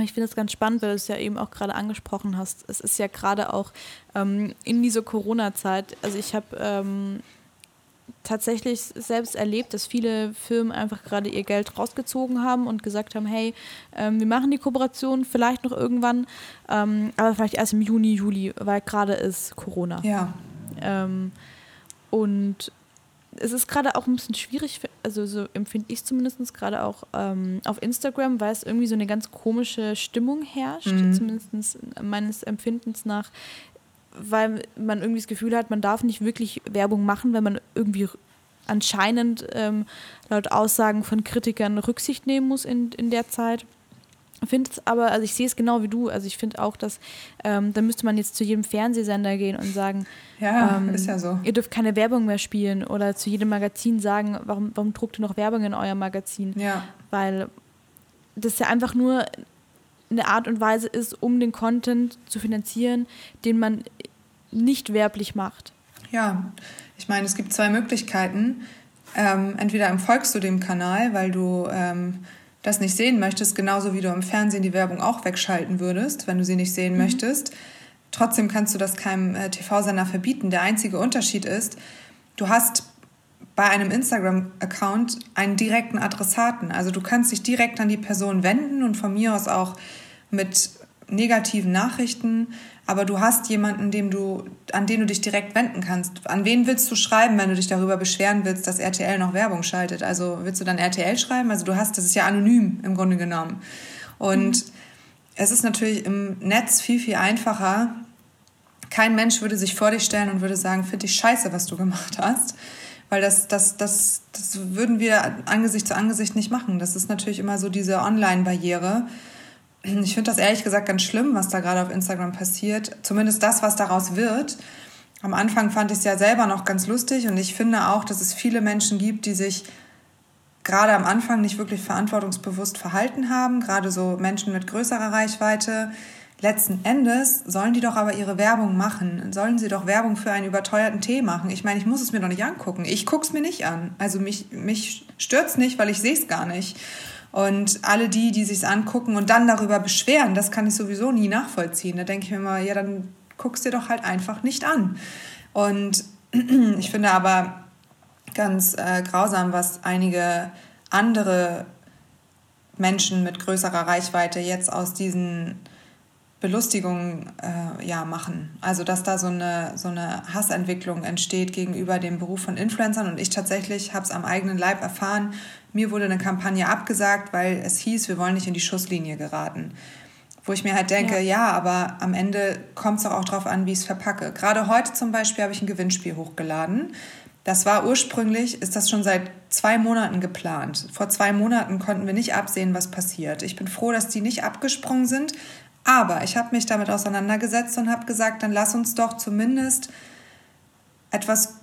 Ich finde es ganz spannend, weil du es ja eben auch gerade angesprochen hast. Es ist ja gerade auch ähm, in dieser Corona-Zeit, also ich habe ähm, tatsächlich selbst erlebt, dass viele Firmen einfach gerade ihr Geld rausgezogen haben und gesagt haben, hey, ähm, wir machen die Kooperation vielleicht noch irgendwann, ähm, aber vielleicht erst im Juni, Juli, weil gerade ist Corona. Ja. Und es ist gerade auch ein bisschen schwierig, also so empfinde ich es zumindest gerade auch ähm, auf Instagram, weil es irgendwie so eine ganz komische Stimmung herrscht, mhm. zumindest meines Empfindens nach, weil man irgendwie das Gefühl hat, man darf nicht wirklich Werbung machen, wenn man irgendwie anscheinend ähm, laut Aussagen von Kritikern Rücksicht nehmen muss in, in der Zeit finde es aber, also ich sehe es genau wie du, also ich finde auch, dass ähm, da müsste man jetzt zu jedem Fernsehsender gehen und sagen, ja, ähm, ist ja so. Ihr dürft keine Werbung mehr spielen oder zu jedem Magazin sagen, warum, warum druckt ihr noch Werbung in euer Magazin? Ja. Weil das ja einfach nur eine Art und Weise ist, um den Content zu finanzieren, den man nicht werblich macht. Ja, ich meine, es gibt zwei Möglichkeiten. Ähm, entweder folgst du dem Kanal, weil du ähm, das nicht sehen möchtest, genauso wie du im Fernsehen die Werbung auch wegschalten würdest, wenn du sie nicht sehen mhm. möchtest. Trotzdem kannst du das keinem äh, TV-Sender verbieten. Der einzige Unterschied ist, du hast bei einem Instagram-Account einen direkten Adressaten. Also du kannst dich direkt an die Person wenden und von mir aus auch mit negativen Nachrichten. Aber du hast jemanden, dem du, an den du dich direkt wenden kannst. An wen willst du schreiben, wenn du dich darüber beschweren willst, dass RTL noch Werbung schaltet? Also willst du dann RTL schreiben? Also du hast, das ist ja anonym im Grunde genommen. Und mhm. es ist natürlich im Netz viel, viel einfacher. Kein Mensch würde sich vor dich stellen und würde sagen, finde ich scheiße, was du gemacht hast. Weil das, das, das, das würden wir Angesicht zu Angesicht nicht machen. Das ist natürlich immer so diese Online-Barriere ich finde das ehrlich gesagt ganz schlimm, was da gerade auf Instagram passiert. Zumindest das, was daraus wird. Am Anfang fand ich es ja selber noch ganz lustig und ich finde auch, dass es viele Menschen gibt, die sich gerade am Anfang nicht wirklich verantwortungsbewusst verhalten haben, gerade so Menschen mit größerer Reichweite. Letzten Endes sollen die doch aber ihre Werbung machen. Sollen sie doch Werbung für einen überteuerten Tee machen. Ich meine, ich muss es mir doch nicht angucken. Ich gucke es mir nicht an. Also mich, mich es nicht, weil ich sehe es gar nicht. Und alle die, die sich angucken und dann darüber beschweren, das kann ich sowieso nie nachvollziehen. Da denke ich mir immer, ja, dann guckst dir doch halt einfach nicht an. Und ich finde aber ganz äh, grausam, was einige andere Menschen mit größerer Reichweite jetzt aus diesen Belustigungen äh, ja, machen. Also dass da so eine, so eine Hassentwicklung entsteht gegenüber dem Beruf von Influencern. Und ich tatsächlich habe es am eigenen Leib erfahren, mir wurde eine Kampagne abgesagt, weil es hieß, wir wollen nicht in die Schusslinie geraten. Wo ich mir halt denke, ja, ja aber am Ende kommt es auch darauf an, wie ich es verpacke. Gerade heute zum Beispiel habe ich ein Gewinnspiel hochgeladen. Das war ursprünglich, ist das schon seit zwei Monaten geplant. Vor zwei Monaten konnten wir nicht absehen, was passiert. Ich bin froh, dass die nicht abgesprungen sind. Aber ich habe mich damit auseinandergesetzt und habe gesagt, dann lass uns doch zumindest etwas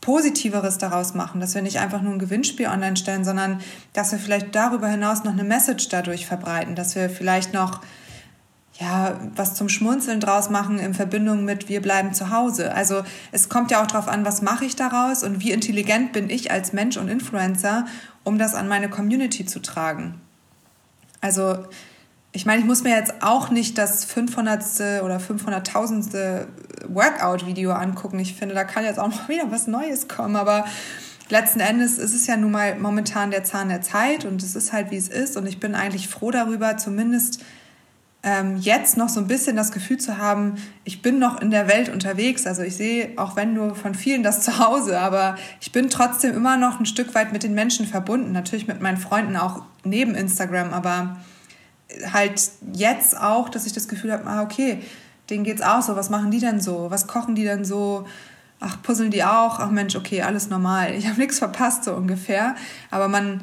Positiveres daraus machen, dass wir nicht einfach nur ein Gewinnspiel online stellen, sondern dass wir vielleicht darüber hinaus noch eine Message dadurch verbreiten, dass wir vielleicht noch ja, was zum Schmunzeln draus machen in Verbindung mit wir bleiben zu Hause. Also es kommt ja auch darauf an, was mache ich daraus und wie intelligent bin ich als Mensch und Influencer, um das an meine Community zu tragen. Also ich meine, ich muss mir jetzt auch nicht das 500. oder 500.000. Workout-Video angucken. Ich finde, da kann jetzt auch noch wieder was Neues kommen, aber letzten Endes ist es ja nun mal momentan der Zahn der Zeit und es ist halt, wie es ist und ich bin eigentlich froh darüber, zumindest ähm, jetzt noch so ein bisschen das Gefühl zu haben, ich bin noch in der Welt unterwegs. Also ich sehe, auch wenn nur von vielen das zu Hause, aber ich bin trotzdem immer noch ein Stück weit mit den Menschen verbunden. Natürlich mit meinen Freunden auch neben Instagram, aber halt jetzt auch, dass ich das Gefühl habe, ah, okay, denen geht's auch so, was machen die denn so? Was kochen die denn so? Ach, puzzeln die auch? Ach Mensch, okay, alles normal. Ich habe nichts verpasst, so ungefähr. Aber man,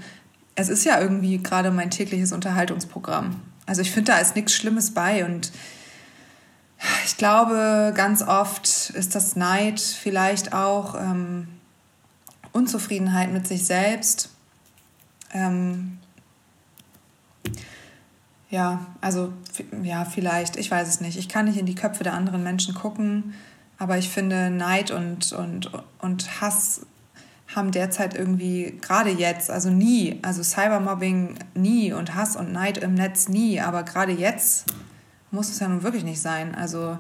es ist ja irgendwie gerade mein tägliches Unterhaltungsprogramm. Also ich finde, da ist nichts Schlimmes bei und ich glaube, ganz oft ist das Neid vielleicht auch ähm, Unzufriedenheit mit sich selbst. Ähm, ja, also ja, vielleicht, ich weiß es nicht. Ich kann nicht in die Köpfe der anderen Menschen gucken, aber ich finde, Neid und, und, und Hass haben derzeit irgendwie, gerade jetzt, also nie, also Cybermobbing nie und Hass und Neid im Netz nie, aber gerade jetzt muss es ja nun wirklich nicht sein. Also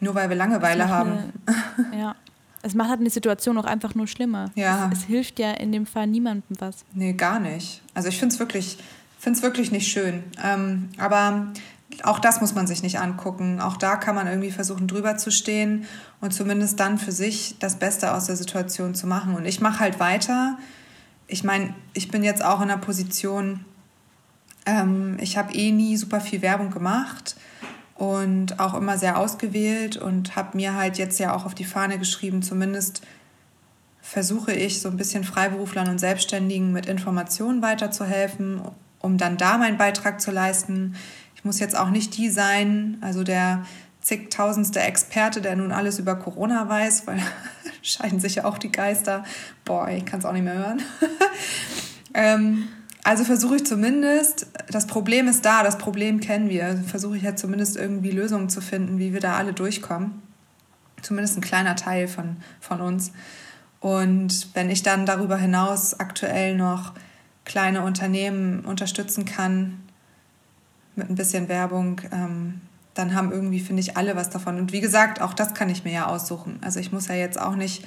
nur weil wir Langeweile haben. Eine, ja. Es macht halt eine Situation auch einfach nur schlimmer. Ja. Es, es hilft ja in dem Fall niemandem was. Nee, gar nicht. Also ich finde es wirklich finde es wirklich nicht schön. Ähm, aber auch das muss man sich nicht angucken. Auch da kann man irgendwie versuchen, drüber zu stehen und zumindest dann für sich das Beste aus der Situation zu machen. Und ich mache halt weiter. Ich meine, ich bin jetzt auch in einer Position, ähm, ich habe eh nie super viel Werbung gemacht und auch immer sehr ausgewählt und habe mir halt jetzt ja auch auf die Fahne geschrieben, zumindest versuche ich so ein bisschen Freiberuflern und Selbstständigen mit Informationen weiterzuhelfen um dann da meinen Beitrag zu leisten. Ich muss jetzt auch nicht die sein, also der zigtausendste Experte, der nun alles über Corona weiß, weil scheiden sich ja auch die Geister. Boah, ich kann es auch nicht mehr hören. ähm, also versuche ich zumindest, das Problem ist da, das Problem kennen wir, also versuche ich ja zumindest irgendwie Lösungen zu finden, wie wir da alle durchkommen. Zumindest ein kleiner Teil von, von uns. Und wenn ich dann darüber hinaus aktuell noch kleine Unternehmen unterstützen kann mit ein bisschen Werbung, ähm, dann haben irgendwie, finde ich, alle was davon. Und wie gesagt, auch das kann ich mir ja aussuchen. Also ich muss ja jetzt auch nicht,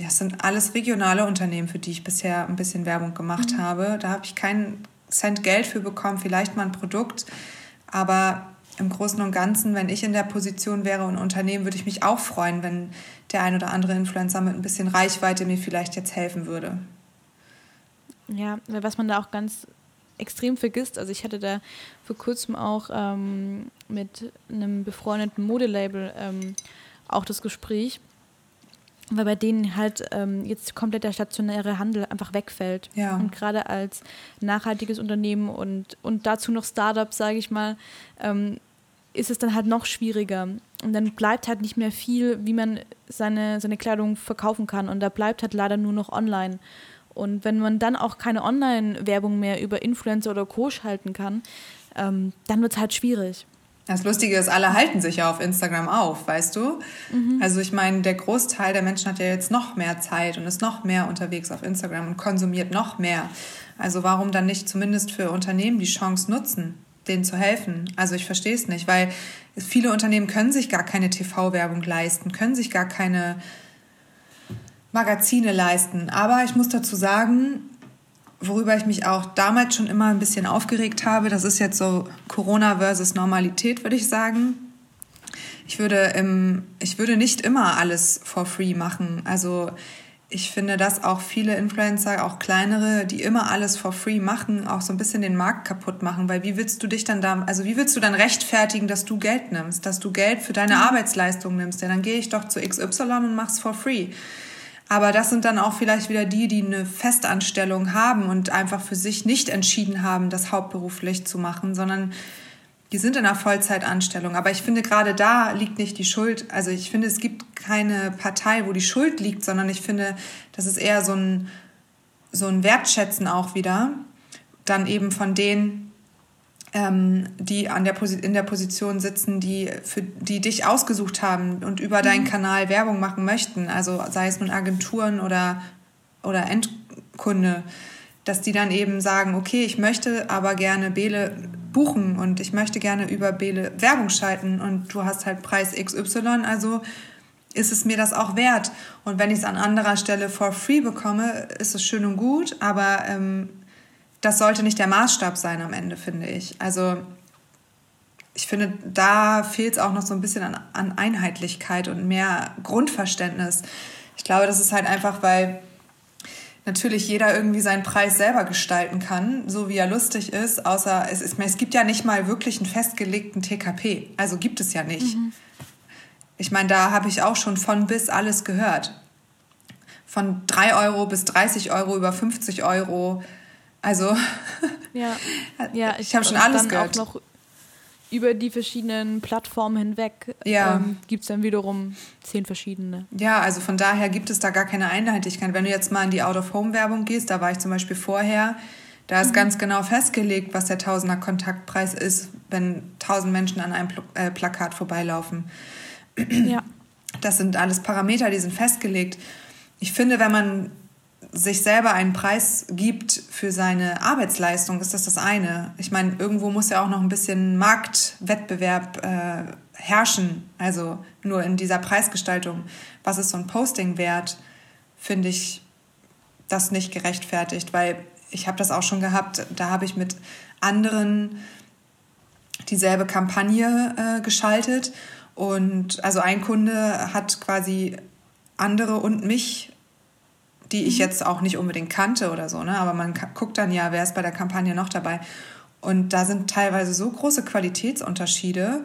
das sind alles regionale Unternehmen, für die ich bisher ein bisschen Werbung gemacht mhm. habe. Da habe ich keinen Cent Geld für bekommen, vielleicht mal ein Produkt. Aber im Großen und Ganzen, wenn ich in der Position wäre und Unternehmen, würde ich mich auch freuen, wenn der ein oder andere Influencer mit ein bisschen Reichweite mir vielleicht jetzt helfen würde. Ja, was man da auch ganz extrem vergisst, also ich hatte da vor kurzem auch ähm, mit einem befreundeten Modelabel ähm, auch das Gespräch, weil bei denen halt ähm, jetzt komplett der stationäre Handel einfach wegfällt. Ja. Und gerade als nachhaltiges Unternehmen und, und dazu noch Startup, sage ich mal, ähm, ist es dann halt noch schwieriger. Und dann bleibt halt nicht mehr viel, wie man seine, seine Kleidung verkaufen kann. Und da bleibt halt leider nur noch online. Und wenn man dann auch keine Online-Werbung mehr über Influencer oder Co. schalten kann, ähm, dann wird es halt schwierig. Das Lustige ist, alle halten sich ja auf Instagram auf, weißt du? Mhm. Also ich meine, der Großteil der Menschen hat ja jetzt noch mehr Zeit und ist noch mehr unterwegs auf Instagram und konsumiert noch mehr. Also warum dann nicht zumindest für Unternehmen die Chance nutzen, denen zu helfen? Also ich verstehe es nicht, weil viele Unternehmen können sich gar keine TV-Werbung leisten, können sich gar keine Magazine leisten. Aber ich muss dazu sagen, worüber ich mich auch damals schon immer ein bisschen aufgeregt habe, das ist jetzt so Corona versus Normalität, würde ich sagen. Ich würde, im, ich würde nicht immer alles for free machen. Also ich finde, dass auch viele Influencer, auch kleinere, die immer alles for free machen, auch so ein bisschen den Markt kaputt machen. Weil wie willst du dich dann da, also wie willst du dann rechtfertigen, dass du Geld nimmst, dass du Geld für deine mhm. Arbeitsleistung nimmst? Ja, dann gehe ich doch zu XY und mach's for free. Aber das sind dann auch vielleicht wieder die, die eine Festanstellung haben und einfach für sich nicht entschieden haben, das hauptberuflich zu machen, sondern die sind in einer Vollzeitanstellung. Aber ich finde, gerade da liegt nicht die Schuld. Also ich finde, es gibt keine Partei, wo die Schuld liegt, sondern ich finde, das ist eher so ein, so ein Wertschätzen auch wieder. Dann eben von denen, ähm, die an der in der Position sitzen, die, für, die dich ausgesucht haben und über mhm. deinen Kanal Werbung machen möchten, also sei es nun Agenturen oder, oder Endkunde, dass die dann eben sagen, okay, ich möchte aber gerne Bele buchen und ich möchte gerne über Bele Werbung schalten und du hast halt Preis XY, also ist es mir das auch wert. Und wenn ich es an anderer Stelle for free bekomme, ist es schön und gut, aber ähm, das sollte nicht der Maßstab sein am Ende, finde ich. Also ich finde, da fehlt es auch noch so ein bisschen an, an Einheitlichkeit und mehr Grundverständnis. Ich glaube, das ist halt einfach, weil natürlich jeder irgendwie seinen Preis selber gestalten kann, so wie er lustig ist, außer es, ist, es gibt ja nicht mal wirklich einen festgelegten TKP. Also gibt es ja nicht. Mhm. Ich meine, da habe ich auch schon von bis alles gehört. Von 3 Euro bis 30 Euro über 50 Euro. Also, ja, ja ich, ich habe schon alles gehört. Auch noch über die verschiedenen Plattformen hinweg ja. ähm, gibt es dann wiederum zehn verschiedene. Ja, also von daher gibt es da gar keine Einheitlichkeit. Wenn du jetzt mal in die Out-of-Home-Werbung gehst, da war ich zum Beispiel vorher, da ist mhm. ganz genau festgelegt, was der Tausender Kontaktpreis ist, wenn tausend Menschen an einem Pl äh, Plakat vorbeilaufen. Ja. Das sind alles Parameter, die sind festgelegt. Ich finde, wenn man sich selber einen Preis gibt für seine Arbeitsleistung, ist das das eine. Ich meine, irgendwo muss ja auch noch ein bisschen Marktwettbewerb äh, herrschen. Also nur in dieser Preisgestaltung. Was ist so ein Posting wert, finde ich das nicht gerechtfertigt, weil ich habe das auch schon gehabt, da habe ich mit anderen dieselbe Kampagne äh, geschaltet und also ein Kunde hat quasi andere und mich die ich mhm. jetzt auch nicht unbedingt kannte oder so, ne? aber man guckt dann ja, wer ist bei der Kampagne noch dabei. Und da sind teilweise so große Qualitätsunterschiede.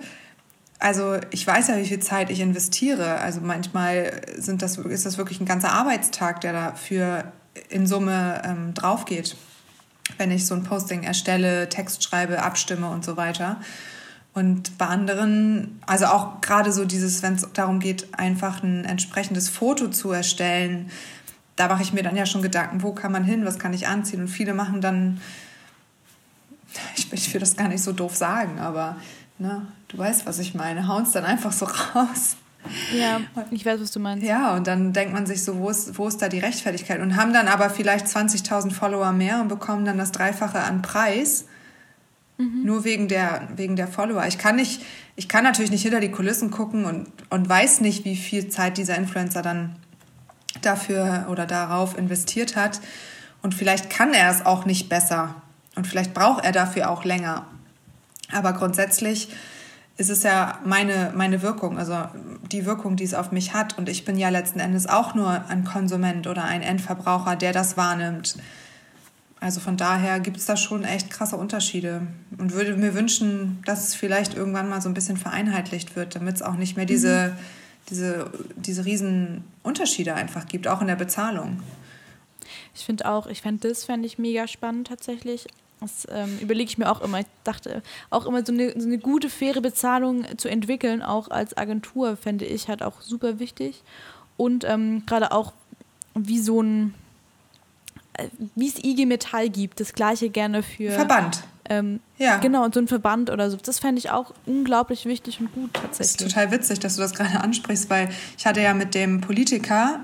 Also ich weiß ja, wie viel Zeit ich investiere. Also manchmal sind das, ist das wirklich ein ganzer Arbeitstag, der dafür in Summe ähm, drauf geht, wenn ich so ein Posting erstelle, Text schreibe, abstimme und so weiter. Und bei anderen, also auch gerade so dieses, wenn es darum geht, einfach ein entsprechendes Foto zu erstellen, da mache ich mir dann ja schon Gedanken, wo kann man hin, was kann ich anziehen. Und viele machen dann, ich, ich will das gar nicht so doof sagen, aber ne, du weißt, was ich meine, hauen es dann einfach so raus. Ja, ich weiß, was du meinst. Ja, und dann denkt man sich so, wo ist, wo ist da die Rechtfertigkeit? Und haben dann aber vielleicht 20.000 Follower mehr und bekommen dann das Dreifache an Preis. Mhm. Nur wegen der, wegen der Follower. Ich kann nicht, ich kann natürlich nicht hinter die Kulissen gucken und, und weiß nicht, wie viel Zeit dieser Influencer dann dafür oder darauf investiert hat. Und vielleicht kann er es auch nicht besser. Und vielleicht braucht er dafür auch länger. Aber grundsätzlich ist es ja meine, meine Wirkung, also die Wirkung, die es auf mich hat. Und ich bin ja letzten Endes auch nur ein Konsument oder ein Endverbraucher, der das wahrnimmt. Also von daher gibt es da schon echt krasse Unterschiede und würde mir wünschen, dass es vielleicht irgendwann mal so ein bisschen vereinheitlicht wird, damit es auch nicht mehr diese, mhm. Diese, diese riesen Unterschiede einfach gibt, auch in der Bezahlung. Ich finde auch, ich fände das fände ich mega spannend tatsächlich. Das ähm, überlege ich mir auch immer. Ich dachte auch immer, so eine, so eine gute, faire Bezahlung zu entwickeln, auch als Agentur, fände ich halt auch super wichtig. Und ähm, gerade auch wie so ein äh, wie es IG Metall gibt, das gleiche gerne für. Verband. Ähm, ja. Genau, und so ein Verband oder so. Das fände ich auch unglaublich wichtig und gut tatsächlich. Das ist total witzig, dass du das gerade ansprichst, weil ich hatte ja mit dem Politiker,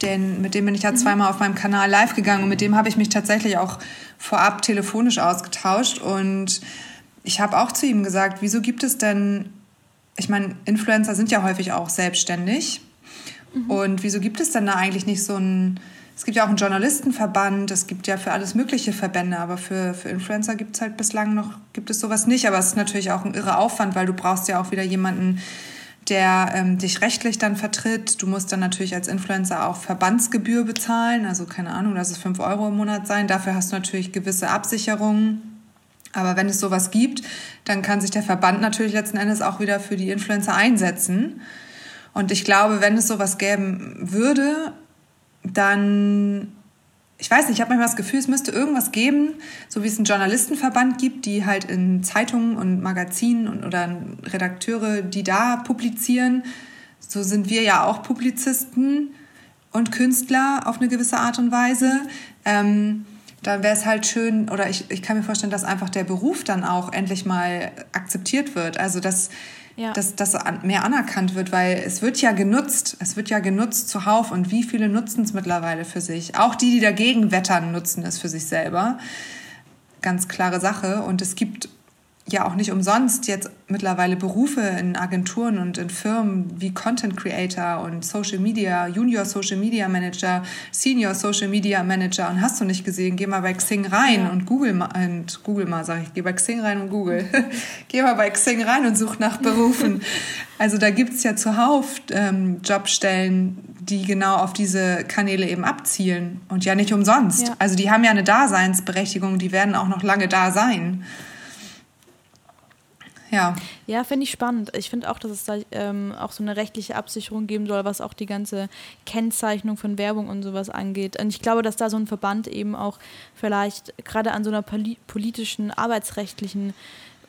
den, mit dem bin ich ja mhm. zweimal auf meinem Kanal live gegangen und mit dem habe ich mich tatsächlich auch vorab telefonisch ausgetauscht und ich habe auch zu ihm gesagt, wieso gibt es denn, ich meine, Influencer sind ja häufig auch selbstständig mhm. und wieso gibt es denn da eigentlich nicht so ein es gibt ja auch einen Journalistenverband, es gibt ja für alles mögliche Verbände, aber für, für Influencer gibt es halt bislang noch, gibt es sowas nicht. Aber es ist natürlich auch ein irrer Aufwand, weil du brauchst ja auch wieder jemanden, der ähm, dich rechtlich dann vertritt. Du musst dann natürlich als Influencer auch Verbandsgebühr bezahlen, also keine Ahnung, lass es 5 Euro im Monat sein. Dafür hast du natürlich gewisse Absicherungen. Aber wenn es sowas gibt, dann kann sich der Verband natürlich letzten Endes auch wieder für die Influencer einsetzen. Und ich glaube, wenn es sowas geben würde, dann, ich weiß nicht, ich habe manchmal das Gefühl, es müsste irgendwas geben, so wie es einen Journalistenverband gibt, die halt in Zeitungen und Magazinen und, oder Redakteure, die da publizieren. So sind wir ja auch Publizisten und Künstler auf eine gewisse Art und Weise. Ähm, dann wäre es halt schön, oder ich, ich kann mir vorstellen, dass einfach der Beruf dann auch endlich mal akzeptiert wird. Also, dass ja. dass das mehr anerkannt wird, weil es wird ja genutzt, es wird ja genutzt zuhauf und wie viele nutzen es mittlerweile für sich? Auch die, die dagegen wettern, nutzen es für sich selber. Ganz klare Sache. Und es gibt ja auch nicht umsonst jetzt mittlerweile Berufe in Agenturen und in Firmen wie Content Creator und Social Media, Junior Social Media Manager, Senior Social Media Manager und hast du nicht gesehen, geh mal bei Xing rein ja. und Google mal, und Google mal, sag ich, geh bei Xing rein und Google. geh mal bei Xing rein und such nach Berufen. also da gibt's ja zuhauf ähm, Jobstellen, die genau auf diese Kanäle eben abzielen und ja nicht umsonst. Ja. Also die haben ja eine Daseinsberechtigung, die werden auch noch lange da sein. Ja. Ja, finde ich spannend. Ich finde auch, dass es da ähm, auch so eine rechtliche Absicherung geben soll, was auch die ganze Kennzeichnung von Werbung und sowas angeht. Und ich glaube, dass da so ein Verband eben auch vielleicht gerade an so einer politischen, arbeitsrechtlichen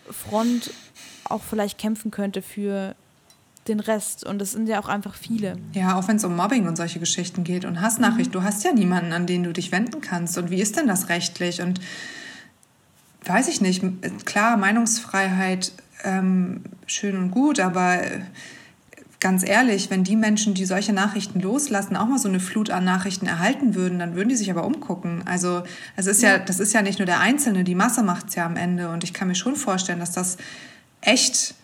Front auch vielleicht kämpfen könnte für den Rest. Und das sind ja auch einfach viele. Ja, auch wenn es um Mobbing und solche Geschichten geht und Hassnachricht. Mhm. Du hast ja niemanden, an den du dich wenden kannst. Und wie ist denn das rechtlich? Und weiß ich nicht. Klar, Meinungsfreiheit ähm, schön und gut, aber äh, ganz ehrlich, wenn die Menschen, die solche Nachrichten loslassen, auch mal so eine Flut an Nachrichten erhalten würden, dann würden die sich aber umgucken. Also es ist ja, ja das ist ja nicht nur der Einzelne, die Masse macht es ja am Ende. Und ich kann mir schon vorstellen, dass das echt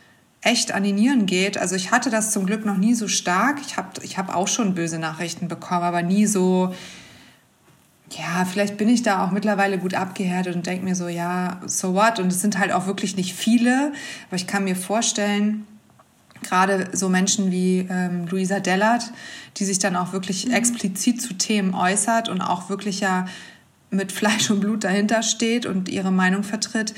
echt an die Nieren geht. Also ich hatte das zum Glück noch nie so stark. Ich habe ich hab auch schon böse Nachrichten bekommen, aber nie so, ja, vielleicht bin ich da auch mittlerweile gut abgehärtet und denke mir so, ja, so what? Und es sind halt auch wirklich nicht viele, aber ich kann mir vorstellen, gerade so Menschen wie ähm, Luisa Dellert, die sich dann auch wirklich mhm. explizit zu Themen äußert und auch wirklich ja mit Fleisch und Blut dahinter steht und ihre Meinung vertritt,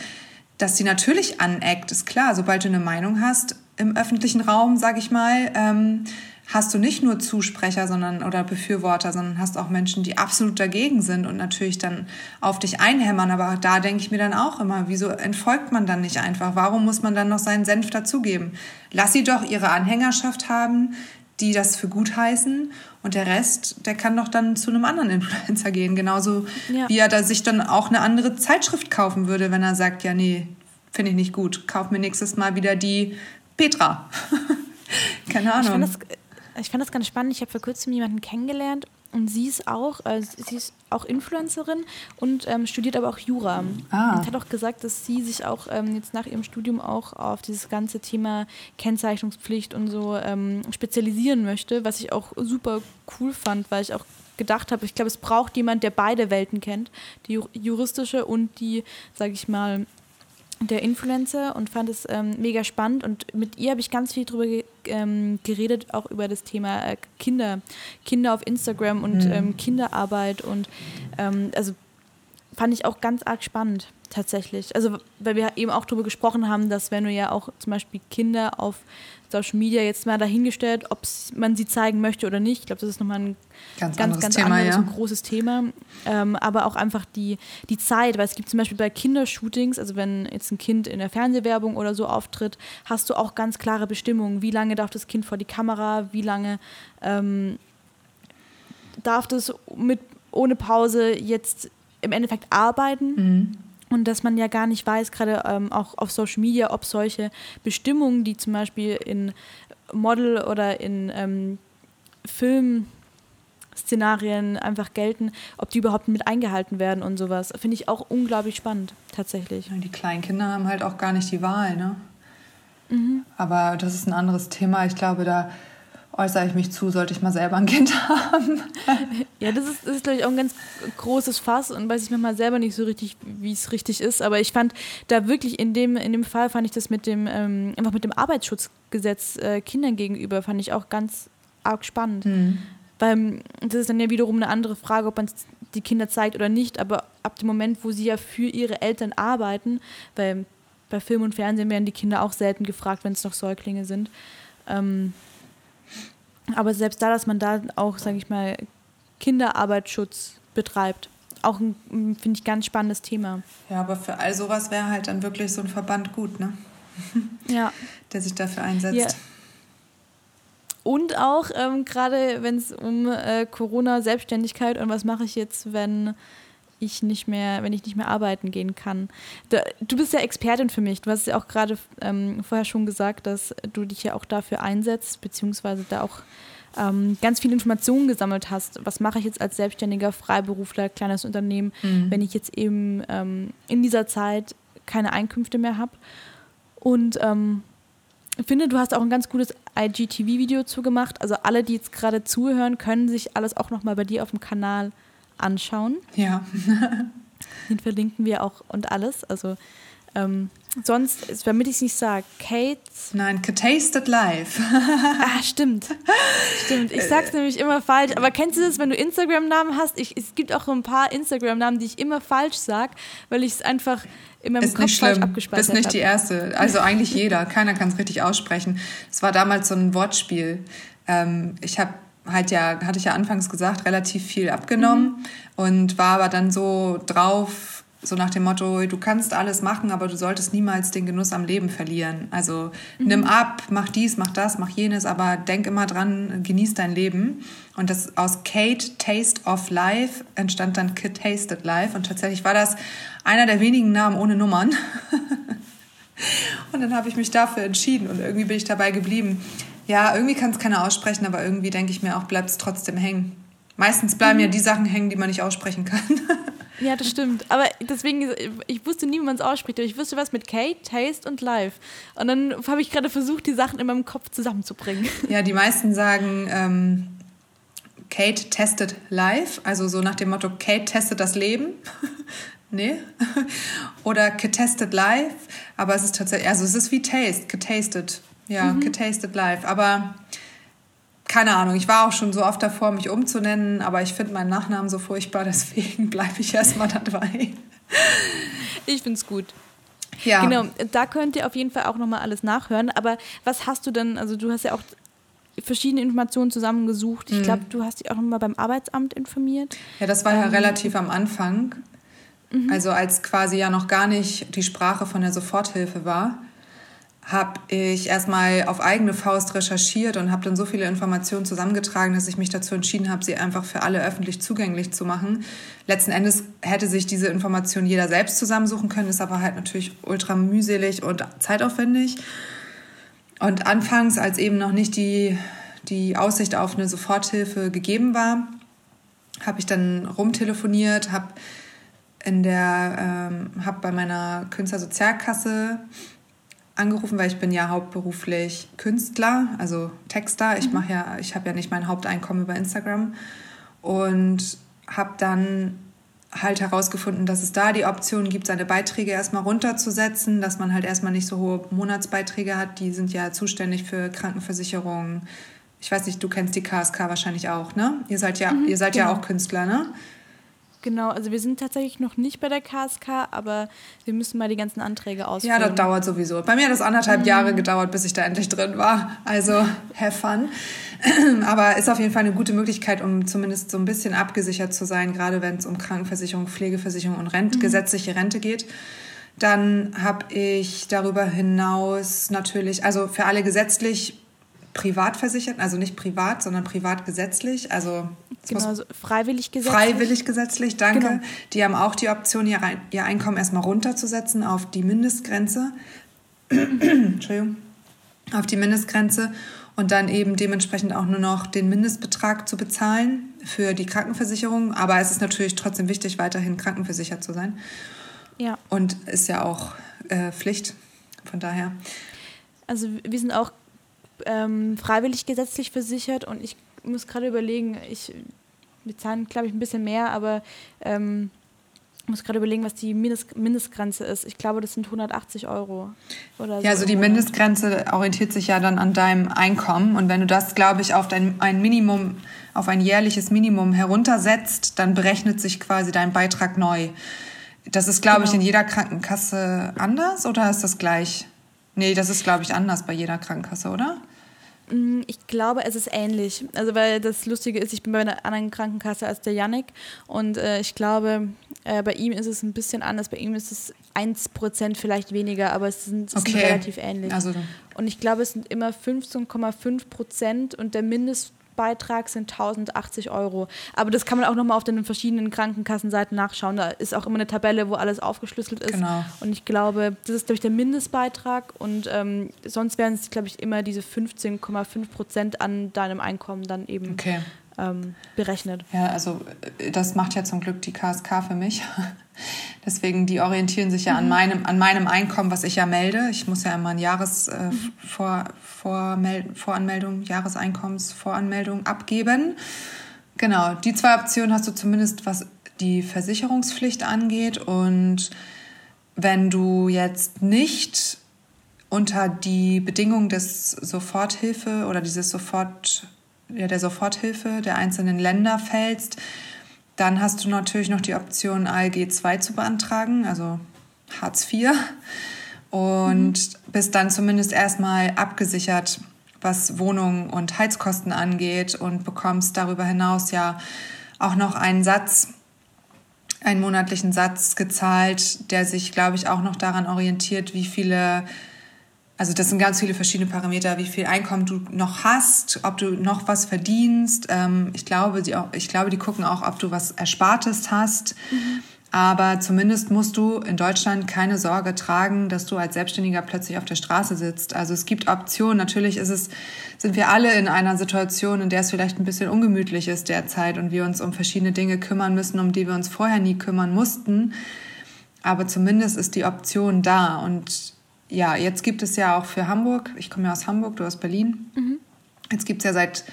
dass sie natürlich aneckt, ist klar. Sobald du eine Meinung hast im öffentlichen Raum, sag ich mal, ähm, hast du nicht nur Zusprecher sondern, oder Befürworter, sondern hast auch Menschen, die absolut dagegen sind und natürlich dann auf dich einhämmern. Aber da denke ich mir dann auch immer, wieso entfolgt man dann nicht einfach? Warum muss man dann noch seinen Senf dazugeben? Lass sie doch ihre Anhängerschaft haben, die das für gut heißen und der Rest, der kann doch dann zu einem anderen Influencer gehen. Genauso ja. wie er da sich dann auch eine andere Zeitschrift kaufen würde, wenn er sagt, ja, nee, finde ich nicht gut. Kauf mir nächstes Mal wieder die Petra. Keine Ahnung. Ich ich fand das ganz spannend. Ich habe vor kurzem jemanden kennengelernt und sie ist auch, äh, sie ist auch Influencerin und ähm, studiert aber auch Jura. Ah. Und hat auch gesagt, dass sie sich auch ähm, jetzt nach ihrem Studium auch auf dieses ganze Thema Kennzeichnungspflicht und so ähm, spezialisieren möchte, was ich auch super cool fand, weil ich auch gedacht habe, ich glaube, es braucht jemand, der beide Welten kennt, die juristische und die, sage ich mal, der Influencer und fand es ähm, mega spannend. Und mit ihr habe ich ganz viel darüber ge ähm, geredet, auch über das Thema äh, Kinder, Kinder auf Instagram und mhm. ähm, Kinderarbeit. Und ähm, also fand ich auch ganz arg spannend, tatsächlich. Also, weil wir eben auch darüber gesprochen haben, dass wenn du ja auch zum Beispiel Kinder auf Social Media jetzt mal dahingestellt, ob man sie zeigen möchte oder nicht. Ich glaube, das ist nochmal ein ganz, ganz, ganz Thema, anderes ja. und großes Thema. Ähm, aber auch einfach die, die Zeit, weil es gibt zum Beispiel bei Kindershootings, also wenn jetzt ein Kind in der Fernsehwerbung oder so auftritt, hast du auch ganz klare Bestimmungen. Wie lange darf das Kind vor die Kamera, wie lange ähm, darf das mit ohne Pause jetzt im Endeffekt arbeiten. Mhm. Und dass man ja gar nicht weiß, gerade ähm, auch auf Social Media, ob solche Bestimmungen, die zum Beispiel in Model oder in ähm, Filmszenarien einfach gelten, ob die überhaupt mit eingehalten werden und sowas. Finde ich auch unglaublich spannend, tatsächlich. Die kleinen Kinder haben halt auch gar nicht die Wahl, ne? Mhm. Aber das ist ein anderes Thema. Ich glaube, da äußere ich mich zu, sollte ich mal selber ein Kind haben. ja, das ist, das ist glaube ich, auch ein ganz großes Fass und weiß ich manchmal selber nicht so richtig, wie es richtig ist. Aber ich fand da wirklich in dem, in dem Fall fand ich das mit dem, ähm, einfach mit dem Arbeitsschutzgesetz äh, Kindern gegenüber, fand ich auch ganz arg spannend. Mhm. Weil das ist dann ja wiederum eine andere Frage, ob man die Kinder zeigt oder nicht, aber ab dem Moment, wo sie ja für ihre Eltern arbeiten, weil bei Film und Fernsehen werden die Kinder auch selten gefragt, wenn es noch Säuglinge sind. Ähm, aber selbst da, dass man da auch, sage ich mal, Kinderarbeitsschutz betreibt, auch ein, finde ich, ganz spannendes Thema. Ja, aber für all sowas wäre halt dann wirklich so ein Verband gut, ne? Ja. Der sich dafür einsetzt. Ja. Und auch ähm, gerade, wenn es um äh, Corona-Selbstständigkeit und was mache ich jetzt, wenn ich nicht mehr, wenn ich nicht mehr arbeiten gehen kann. Da, du bist ja Expertin für mich. Du hast ja auch gerade ähm, vorher schon gesagt, dass du dich ja auch dafür einsetzt, beziehungsweise da auch ähm, ganz viele Informationen gesammelt hast. Was mache ich jetzt als selbstständiger Freiberufler, kleines Unternehmen, mhm. wenn ich jetzt eben ähm, in dieser Zeit keine Einkünfte mehr habe? Und ähm, ich finde, du hast auch ein ganz gutes IGTV-Video zugemacht. Also alle, die jetzt gerade zuhören, können sich alles auch nochmal bei dir auf dem Kanal anschauen. Ja. Den verlinken wir auch und alles. Also ähm, sonst, damit ich es nicht sage, Kate. Nein, Tasted Live. ah, stimmt. Stimmt. Ich sag's nämlich immer falsch. Aber kennst du das, wenn du Instagram-Namen hast? Ich, es gibt auch ein paar Instagram-Namen, die ich immer falsch sage, weil ich es einfach in meinem ist Kopf nicht falsch abgespeichert. Bist nicht die Erste. Also eigentlich jeder. Keiner kann es richtig aussprechen. Es war damals so ein Wortspiel. Ähm, ich habe halt ja, hatte ich ja anfangs gesagt, relativ viel abgenommen mhm. und war aber dann so drauf, so nach dem Motto, du kannst alles machen, aber du solltest niemals den Genuss am Leben verlieren. Also mhm. nimm ab, mach dies, mach das, mach jenes, aber denk immer dran, genieß dein Leben. Und das aus Kate Taste of Life entstand dann Kid Tasted Life. Und tatsächlich war das einer der wenigen Namen ohne Nummern. und dann habe ich mich dafür entschieden und irgendwie bin ich dabei geblieben. Ja, irgendwie kann es keiner aussprechen, aber irgendwie denke ich mir auch, bleibt es trotzdem hängen. Meistens bleiben mhm. ja die Sachen hängen, die man nicht aussprechen kann. ja, das stimmt. Aber deswegen, ich wusste nie, wie man es ausspricht. Aber ich wusste was mit Kate, Taste und Live. Und dann habe ich gerade versucht, die Sachen in meinem Kopf zusammenzubringen. Ja, die meisten sagen, ähm, Kate testet live, also so nach dem Motto, Kate testet das Leben. nee. Oder getestet live, aber es ist tatsächlich, also es ist wie Taste, getastet. Ja, mhm. getastet live. Aber keine Ahnung, ich war auch schon so oft davor, mich umzunennen, aber ich finde meinen Nachnamen so furchtbar, deswegen bleibe ich erstmal dabei. Ich finde es gut. Ja. Genau, da könnt ihr auf jeden Fall auch nochmal alles nachhören. Aber was hast du denn, also du hast ja auch verschiedene Informationen zusammengesucht. Ich glaube, mhm. du hast dich auch nochmal beim Arbeitsamt informiert. Ja, das war ja ähm, relativ am Anfang. Mhm. Also als quasi ja noch gar nicht die Sprache von der Soforthilfe war habe ich erstmal auf eigene Faust recherchiert und habe dann so viele Informationen zusammengetragen, dass ich mich dazu entschieden habe, sie einfach für alle öffentlich zugänglich zu machen. Letzten Endes hätte sich diese Information jeder selbst zusammensuchen können, ist aber halt natürlich ultra mühselig und zeitaufwendig. Und anfangs, als eben noch nicht die, die Aussicht auf eine Soforthilfe gegeben war, habe ich dann rumtelefoniert, habe in der, ähm, habe bei meiner Künstlersozialkasse angerufen, weil ich bin ja hauptberuflich Künstler, also Texter. Ich mhm. mache ja, ich habe ja nicht mein Haupteinkommen über Instagram und habe dann halt herausgefunden, dass es da die Option gibt, seine Beiträge erstmal runterzusetzen, dass man halt erstmal nicht so hohe Monatsbeiträge hat. Die sind ja zuständig für Krankenversicherungen. Ich weiß nicht, du kennst die KSK wahrscheinlich auch, ne? Ihr seid ja, mhm, ihr seid genau. ja auch Künstler, ne? Genau, also wir sind tatsächlich noch nicht bei der KSK, aber wir müssen mal die ganzen Anträge ausfüllen. Ja, das dauert sowieso. Bei mir hat es anderthalb mhm. Jahre gedauert, bis ich da endlich drin war. Also have fun. aber ist auf jeden Fall eine gute Möglichkeit, um zumindest so ein bisschen abgesichert zu sein, gerade wenn es um Krankenversicherung, Pflegeversicherung und Rent, mhm. gesetzliche Rente geht. Dann habe ich darüber hinaus natürlich, also für alle gesetzlich privat versichert, also nicht privat, sondern privat gesetzlich, also genau, also freiwillig gesetzlich. Freiwillig gesetzlich, danke. Genau. Die haben auch die Option, ihr, ihr Einkommen erstmal runterzusetzen auf die Mindestgrenze. Entschuldigung. Auf die Mindestgrenze und dann eben dementsprechend auch nur noch den Mindestbetrag zu bezahlen für die Krankenversicherung. Aber es ist natürlich trotzdem wichtig, weiterhin krankenversichert zu sein. Ja. Und ist ja auch äh, Pflicht. Von daher. Also wir sind auch ähm, freiwillig gesetzlich versichert und ich muss gerade überlegen, ich bezahle, glaube ich, ein bisschen mehr, aber ähm, muss gerade überlegen, was die Mindest Mindestgrenze ist. Ich glaube, das sind 180 Euro. Oder ja, also die Mindestgrenze orientiert sich ja dann an deinem Einkommen. Und wenn du das, glaube ich, auf dein, ein Minimum, auf ein jährliches Minimum heruntersetzt, dann berechnet sich quasi dein Beitrag neu. Das ist, glaube genau. ich, in jeder Krankenkasse anders oder ist das gleich? Nee, das ist, glaube ich, anders bei jeder Krankenkasse, oder? Mm, ich glaube, es ist ähnlich. Also, weil das Lustige ist, ich bin bei einer anderen Krankenkasse als der Yannick und äh, ich glaube, äh, bei ihm ist es ein bisschen anders. Bei ihm ist es 1% vielleicht weniger, aber es sind, es okay. sind relativ ähnlich. Also. Und ich glaube, es sind immer 15,5% und der Mindest Beitrag sind 1080 Euro. Aber das kann man auch nochmal auf den verschiedenen Krankenkassenseiten nachschauen. Da ist auch immer eine Tabelle, wo alles aufgeschlüsselt ist. Genau. Und ich glaube, das ist durch der Mindestbeitrag und ähm, sonst wären es, glaube ich, immer diese 15,5 Prozent an deinem Einkommen dann eben. Okay ähm, berechnet. Ja, also äh, das macht ja zum Glück die KSK für mich. Deswegen, die orientieren sich ja mhm. an, meinem, an meinem Einkommen, was ich ja melde. Ich muss ja immer ein Jahresvoranmeldung, äh, mhm. Jahreseinkommensvoranmeldung abgeben. Genau, die zwei Optionen hast du zumindest, was die Versicherungspflicht angeht. Und wenn du jetzt nicht unter die Bedingungen des Soforthilfe oder dieses Sofort ja, der Soforthilfe der einzelnen Länder fällst, dann hast du natürlich noch die Option, ALG II zu beantragen, also Hartz IV. Und mhm. bist dann zumindest erstmal abgesichert, was Wohnungen und Heizkosten angeht und bekommst darüber hinaus ja auch noch einen Satz, einen monatlichen Satz gezahlt, der sich, glaube ich, auch noch daran orientiert, wie viele also das sind ganz viele verschiedene Parameter, wie viel Einkommen du noch hast, ob du noch was verdienst. Ähm, ich, glaube, die auch, ich glaube, die gucken auch, ob du was Erspartes hast. Mhm. Aber zumindest musst du in Deutschland keine Sorge tragen, dass du als Selbstständiger plötzlich auf der Straße sitzt. Also es gibt Optionen. Natürlich ist es, sind wir alle in einer Situation, in der es vielleicht ein bisschen ungemütlich ist derzeit und wir uns um verschiedene Dinge kümmern müssen, um die wir uns vorher nie kümmern mussten. Aber zumindest ist die Option da und ja, jetzt gibt es ja auch für Hamburg, ich komme ja aus Hamburg, du aus Berlin. Mhm. Jetzt gibt es ja seit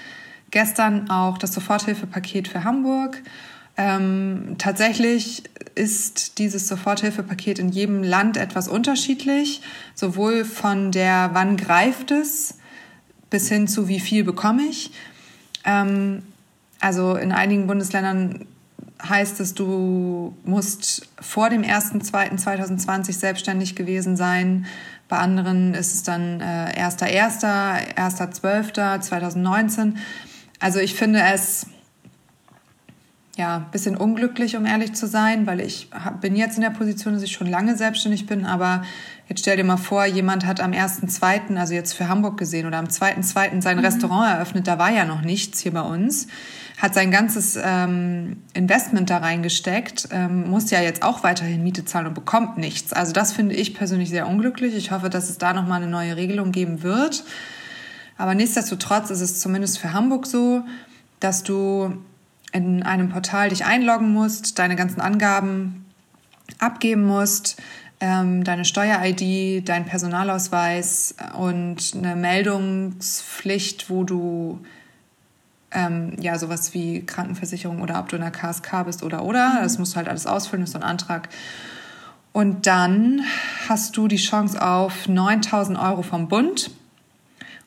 gestern auch das Soforthilfepaket für Hamburg. Ähm, tatsächlich ist dieses Soforthilfepaket in jedem Land etwas unterschiedlich, sowohl von der wann greift es bis hin zu wie viel bekomme ich. Ähm, also in einigen Bundesländern heißt es, du musst vor dem 1.2.2020 selbstständig gewesen sein. Bei anderen ist es dann äh, 1.1., 1.12.2019. Also ich finde es ja ein bisschen unglücklich, um ehrlich zu sein, weil ich bin jetzt in der Position, dass ich schon lange selbstständig bin, aber jetzt stell dir mal vor, jemand hat am 1.2., also jetzt für Hamburg gesehen, oder am 2.2. sein mhm. Restaurant eröffnet, da war ja noch nichts hier bei uns hat sein ganzes ähm, Investment da reingesteckt, ähm, muss ja jetzt auch weiterhin Miete zahlen und bekommt nichts. Also das finde ich persönlich sehr unglücklich. Ich hoffe, dass es da nochmal eine neue Regelung geben wird. Aber nichtsdestotrotz ist es zumindest für Hamburg so, dass du in einem Portal dich einloggen musst, deine ganzen Angaben abgeben musst, ähm, deine Steuer-ID, dein Personalausweis und eine Meldungspflicht, wo du ähm, ja sowas wie Krankenversicherung oder ob du in der KSK bist oder oder. Mhm. Das musst du halt alles ausfüllen, das ist so ein Antrag. Und dann hast du die Chance auf 9000 Euro vom Bund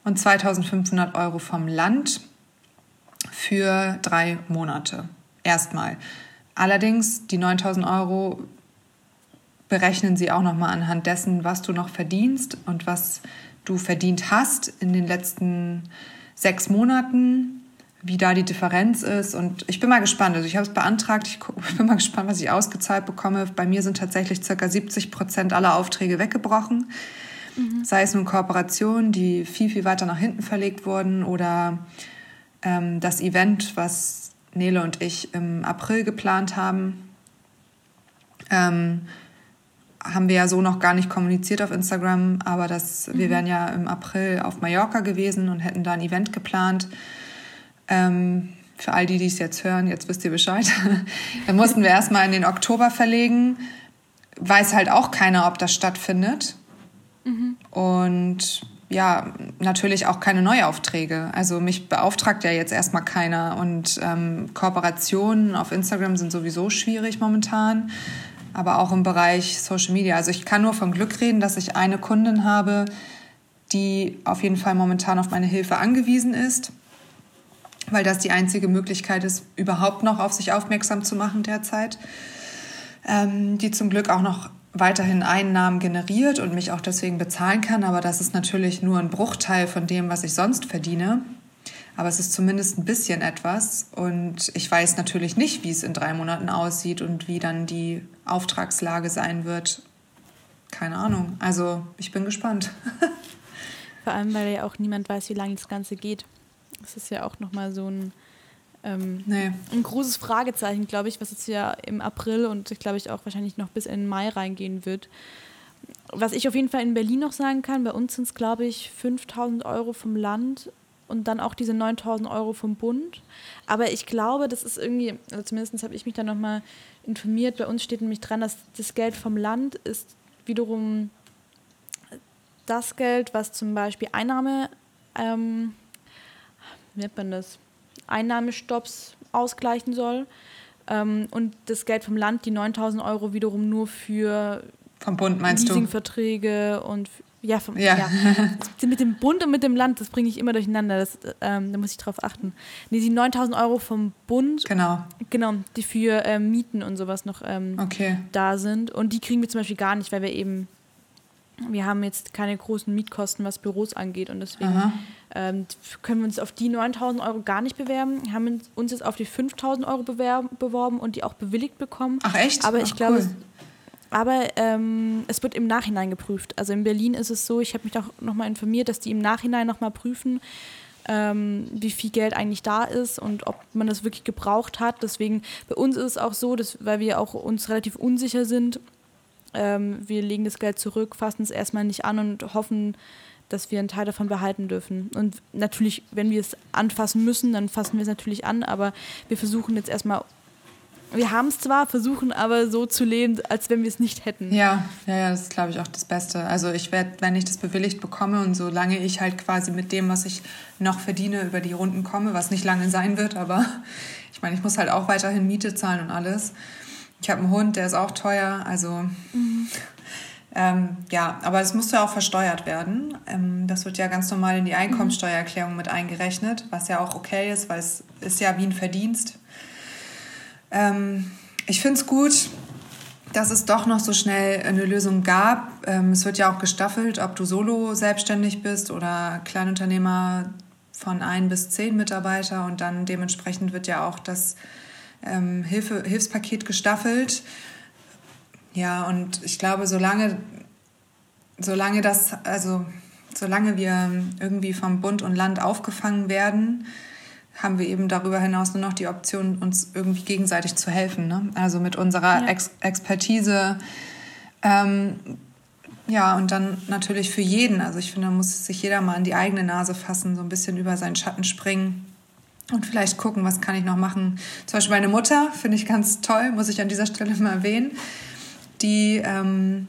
und 2500 Euro vom Land für drei Monate. Erstmal. Allerdings, die 9000 Euro berechnen sie auch nochmal anhand dessen, was du noch verdienst und was du verdient hast in den letzten sechs Monaten, wie da die Differenz ist. Und ich bin mal gespannt. Also ich habe es beantragt. Ich bin mal gespannt, was ich ausgezahlt bekomme. Bei mir sind tatsächlich circa 70 Prozent aller Aufträge weggebrochen. Mhm. Sei es nun Kooperationen, die viel, viel weiter nach hinten verlegt wurden oder ähm, das Event, was Nele und ich im April geplant haben. Ähm, haben wir ja so noch gar nicht kommuniziert auf Instagram, aber das, mhm. wir wären ja im April auf Mallorca gewesen und hätten da ein Event geplant. Ähm, für all die, die es jetzt hören, jetzt wisst ihr Bescheid. Dann mussten wir erstmal in den Oktober verlegen. Weiß halt auch keiner, ob das stattfindet. Mhm. Und ja, natürlich auch keine Neuaufträge. Also mich beauftragt ja jetzt erstmal keiner. Und ähm, Kooperationen auf Instagram sind sowieso schwierig momentan aber auch im Bereich Social Media. Also ich kann nur von Glück reden, dass ich eine Kundin habe, die auf jeden Fall momentan auf meine Hilfe angewiesen ist, weil das die einzige Möglichkeit ist, überhaupt noch auf sich aufmerksam zu machen derzeit, ähm, die zum Glück auch noch weiterhin Einnahmen generiert und mich auch deswegen bezahlen kann, aber das ist natürlich nur ein Bruchteil von dem, was ich sonst verdiene. Aber es ist zumindest ein bisschen etwas. Und ich weiß natürlich nicht, wie es in drei Monaten aussieht und wie dann die Auftragslage sein wird. Keine Ahnung. Also ich bin gespannt. Vor allem, weil ja auch niemand weiß, wie lange das Ganze geht. Das ist ja auch nochmal so ein, ähm, nee. ein großes Fragezeichen, glaube ich, was jetzt ja im April und ich glaube ich auch wahrscheinlich noch bis in den Mai reingehen wird. Was ich auf jeden Fall in Berlin noch sagen kann, bei uns sind es, glaube ich, 5000 Euro vom Land und dann auch diese 9000 Euro vom Bund. Aber ich glaube, das ist irgendwie, also zumindest habe ich mich da nochmal informiert, bei uns steht nämlich dran, dass das Geld vom Land ist wiederum das Geld, was zum Beispiel Einnahme, ähm, wie nennt man das, Einnahmestopps ausgleichen soll. Ähm, und das Geld vom Land, die 9000 Euro, wiederum nur für vom Bund meinst Leasingverträge und ja, vom, ja. ja. mit dem Bund und mit dem Land, das bringe ich immer durcheinander. Das, ähm, da muss ich drauf achten. Nee, die 9000 Euro vom Bund. Genau. Genau, die für ähm, Mieten und sowas noch ähm, okay. da sind. Und die kriegen wir zum Beispiel gar nicht, weil wir eben, wir haben jetzt keine großen Mietkosten, was Büros angeht. Und deswegen ähm, können wir uns auf die 9000 Euro gar nicht bewerben. Wir Haben uns jetzt auf die 5000 Euro beworben und die auch bewilligt bekommen. Ach echt? Aber ich Ach, glaube, cool aber ähm, es wird im Nachhinein geprüft. Also in Berlin ist es so, ich habe mich auch nochmal informiert, dass die im Nachhinein nochmal prüfen, ähm, wie viel Geld eigentlich da ist und ob man das wirklich gebraucht hat. Deswegen bei uns ist es auch so, dass, weil wir auch uns relativ unsicher sind, ähm, wir legen das Geld zurück, fassen es erstmal nicht an und hoffen, dass wir einen Teil davon behalten dürfen. Und natürlich, wenn wir es anfassen müssen, dann fassen wir es natürlich an, aber wir versuchen jetzt erstmal wir haben es zwar, versuchen aber so zu leben, als wenn wir es nicht hätten. Ja, ja, ja, das ist, glaube ich, auch das Beste. Also ich werde, wenn ich das bewilligt bekomme und solange ich halt quasi mit dem, was ich noch verdiene, über die Runden komme, was nicht lange sein wird, aber ich meine, ich muss halt auch weiterhin Miete zahlen und alles. Ich habe einen Hund, der ist auch teuer, also mhm. ähm, ja, aber es muss ja auch versteuert werden. Ähm, das wird ja ganz normal in die Einkommensteuererklärung mit eingerechnet, was ja auch okay ist, weil es ist ja wie ein Verdienst ähm, ich finde es gut, dass es doch noch so schnell eine Lösung gab. Ähm, es wird ja auch gestaffelt, ob du solo selbstständig bist oder Kleinunternehmer von ein bis zehn Mitarbeiter und dann dementsprechend wird ja auch das ähm, Hilfe, Hilfspaket gestaffelt. Ja, und ich glaube, solange, solange das, also solange wir irgendwie vom Bund und Land aufgefangen werden, haben wir eben darüber hinaus nur noch die Option, uns irgendwie gegenseitig zu helfen. Ne? Also mit unserer ja. Ex Expertise. Ähm, ja, und dann natürlich für jeden. Also ich finde, da muss sich jeder mal in die eigene Nase fassen, so ein bisschen über seinen Schatten springen und vielleicht gucken, was kann ich noch machen. Zum Beispiel meine Mutter finde ich ganz toll, muss ich an dieser Stelle mal erwähnen. Die ähm,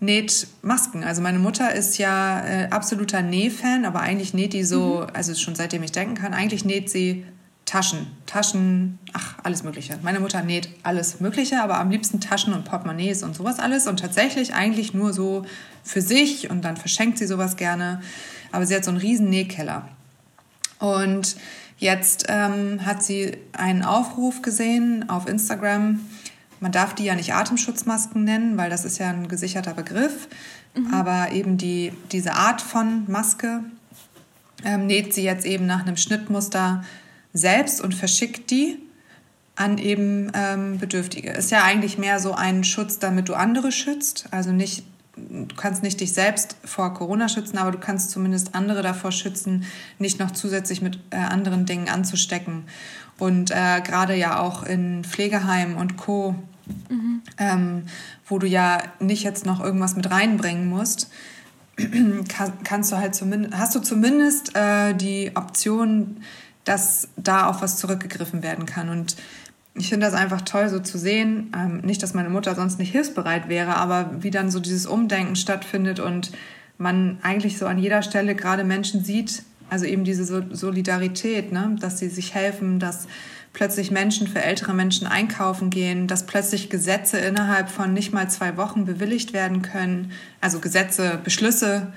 näht Masken. Also meine Mutter ist ja äh, absoluter Nähfan, aber eigentlich näht die so, mhm. also schon seitdem ich denken kann, eigentlich näht sie Taschen, Taschen, ach, alles Mögliche. Meine Mutter näht alles Mögliche, aber am liebsten Taschen und Portemonnaies und sowas alles. Und tatsächlich eigentlich nur so für sich und dann verschenkt sie sowas gerne. Aber sie hat so einen riesen Nähkeller. Und jetzt ähm, hat sie einen Aufruf gesehen auf Instagram. Man darf die ja nicht Atemschutzmasken nennen, weil das ist ja ein gesicherter Begriff. Mhm. Aber eben die, diese Art von Maske ähm, näht sie jetzt eben nach einem Schnittmuster selbst und verschickt die an eben ähm, Bedürftige. Ist ja eigentlich mehr so ein Schutz, damit du andere schützt. Also nicht, du kannst nicht dich selbst vor Corona schützen, aber du kannst zumindest andere davor schützen, nicht noch zusätzlich mit äh, anderen Dingen anzustecken. Und äh, gerade ja auch in Pflegeheimen und Co., mhm. ähm, wo du ja nicht jetzt noch irgendwas mit reinbringen musst, kann, kannst du halt zumindest, hast du zumindest äh, die Option, dass da auf was zurückgegriffen werden kann. Und ich finde das einfach toll, so zu sehen. Ähm, nicht, dass meine Mutter sonst nicht hilfsbereit wäre, aber wie dann so dieses Umdenken stattfindet und man eigentlich so an jeder Stelle gerade Menschen sieht, also eben diese Solidarität, ne? dass sie sich helfen, dass plötzlich Menschen für ältere Menschen einkaufen gehen, dass plötzlich Gesetze innerhalb von nicht mal zwei Wochen bewilligt werden können, also Gesetze, Beschlüsse,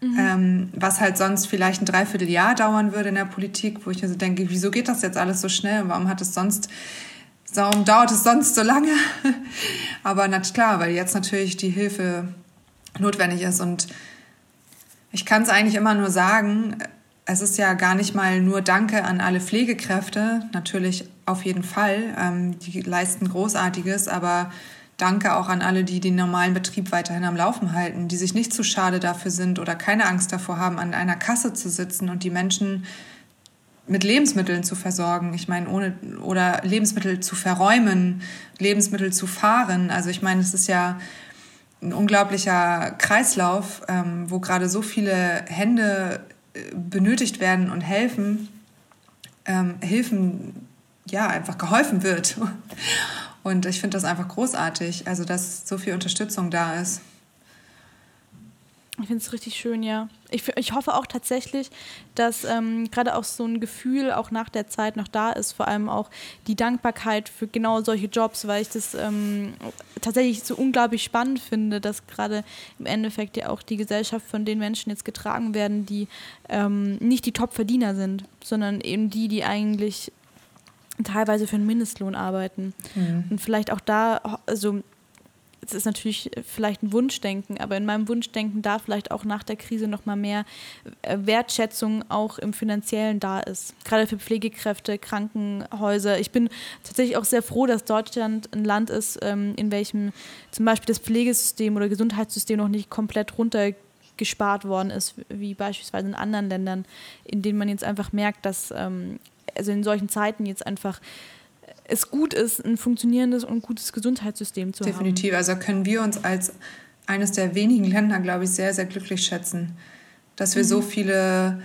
Mhm. Ähm, was halt sonst vielleicht ein Dreivierteljahr dauern würde in der Politik, wo ich mir so denke, wieso geht das jetzt alles so schnell und warum hat es sonst, warum dauert es sonst so lange? Aber na klar, weil jetzt natürlich die Hilfe notwendig ist und ich kann es eigentlich immer nur sagen, es ist ja gar nicht mal nur Danke an alle Pflegekräfte, natürlich auf jeden Fall, ähm, die leisten Großartiges, aber Danke auch an alle, die den normalen Betrieb weiterhin am Laufen halten, die sich nicht zu schade dafür sind oder keine Angst davor haben, an einer Kasse zu sitzen und die Menschen mit Lebensmitteln zu versorgen. Ich meine, ohne oder Lebensmittel zu verräumen, Lebensmittel zu fahren. Also ich meine, es ist ja ein unglaublicher Kreislauf, ähm, wo gerade so viele Hände äh, benötigt werden und helfen, ähm, Hilfen ja einfach geholfen wird. Und ich finde das einfach großartig, also dass so viel Unterstützung da ist. Ich finde es richtig schön, ja. Ich, ich hoffe auch tatsächlich, dass ähm, gerade auch so ein Gefühl auch nach der Zeit noch da ist, vor allem auch die Dankbarkeit für genau solche Jobs, weil ich das ähm, tatsächlich so unglaublich spannend finde, dass gerade im Endeffekt ja auch die Gesellschaft von den Menschen jetzt getragen werden, die ähm, nicht die Top-Verdiener sind, sondern eben die, die eigentlich teilweise für einen Mindestlohn arbeiten. Mhm. Und vielleicht auch da, also es ist natürlich vielleicht ein Wunschdenken, aber in meinem Wunschdenken da vielleicht auch nach der Krise nochmal mehr äh, Wertschätzung auch im finanziellen da ist. Gerade für Pflegekräfte, Krankenhäuser. Ich bin tatsächlich auch sehr froh, dass Deutschland ein Land ist, ähm, in welchem zum Beispiel das Pflegesystem oder Gesundheitssystem noch nicht komplett runtergespart worden ist, wie beispielsweise in anderen Ländern, in denen man jetzt einfach merkt, dass ähm, also in solchen Zeiten jetzt einfach es gut ist, ein funktionierendes und gutes Gesundheitssystem zu Definitiv. haben. Definitiv. Also können wir uns als eines der wenigen Länder, glaube ich, sehr, sehr glücklich schätzen, dass wir mhm. so viele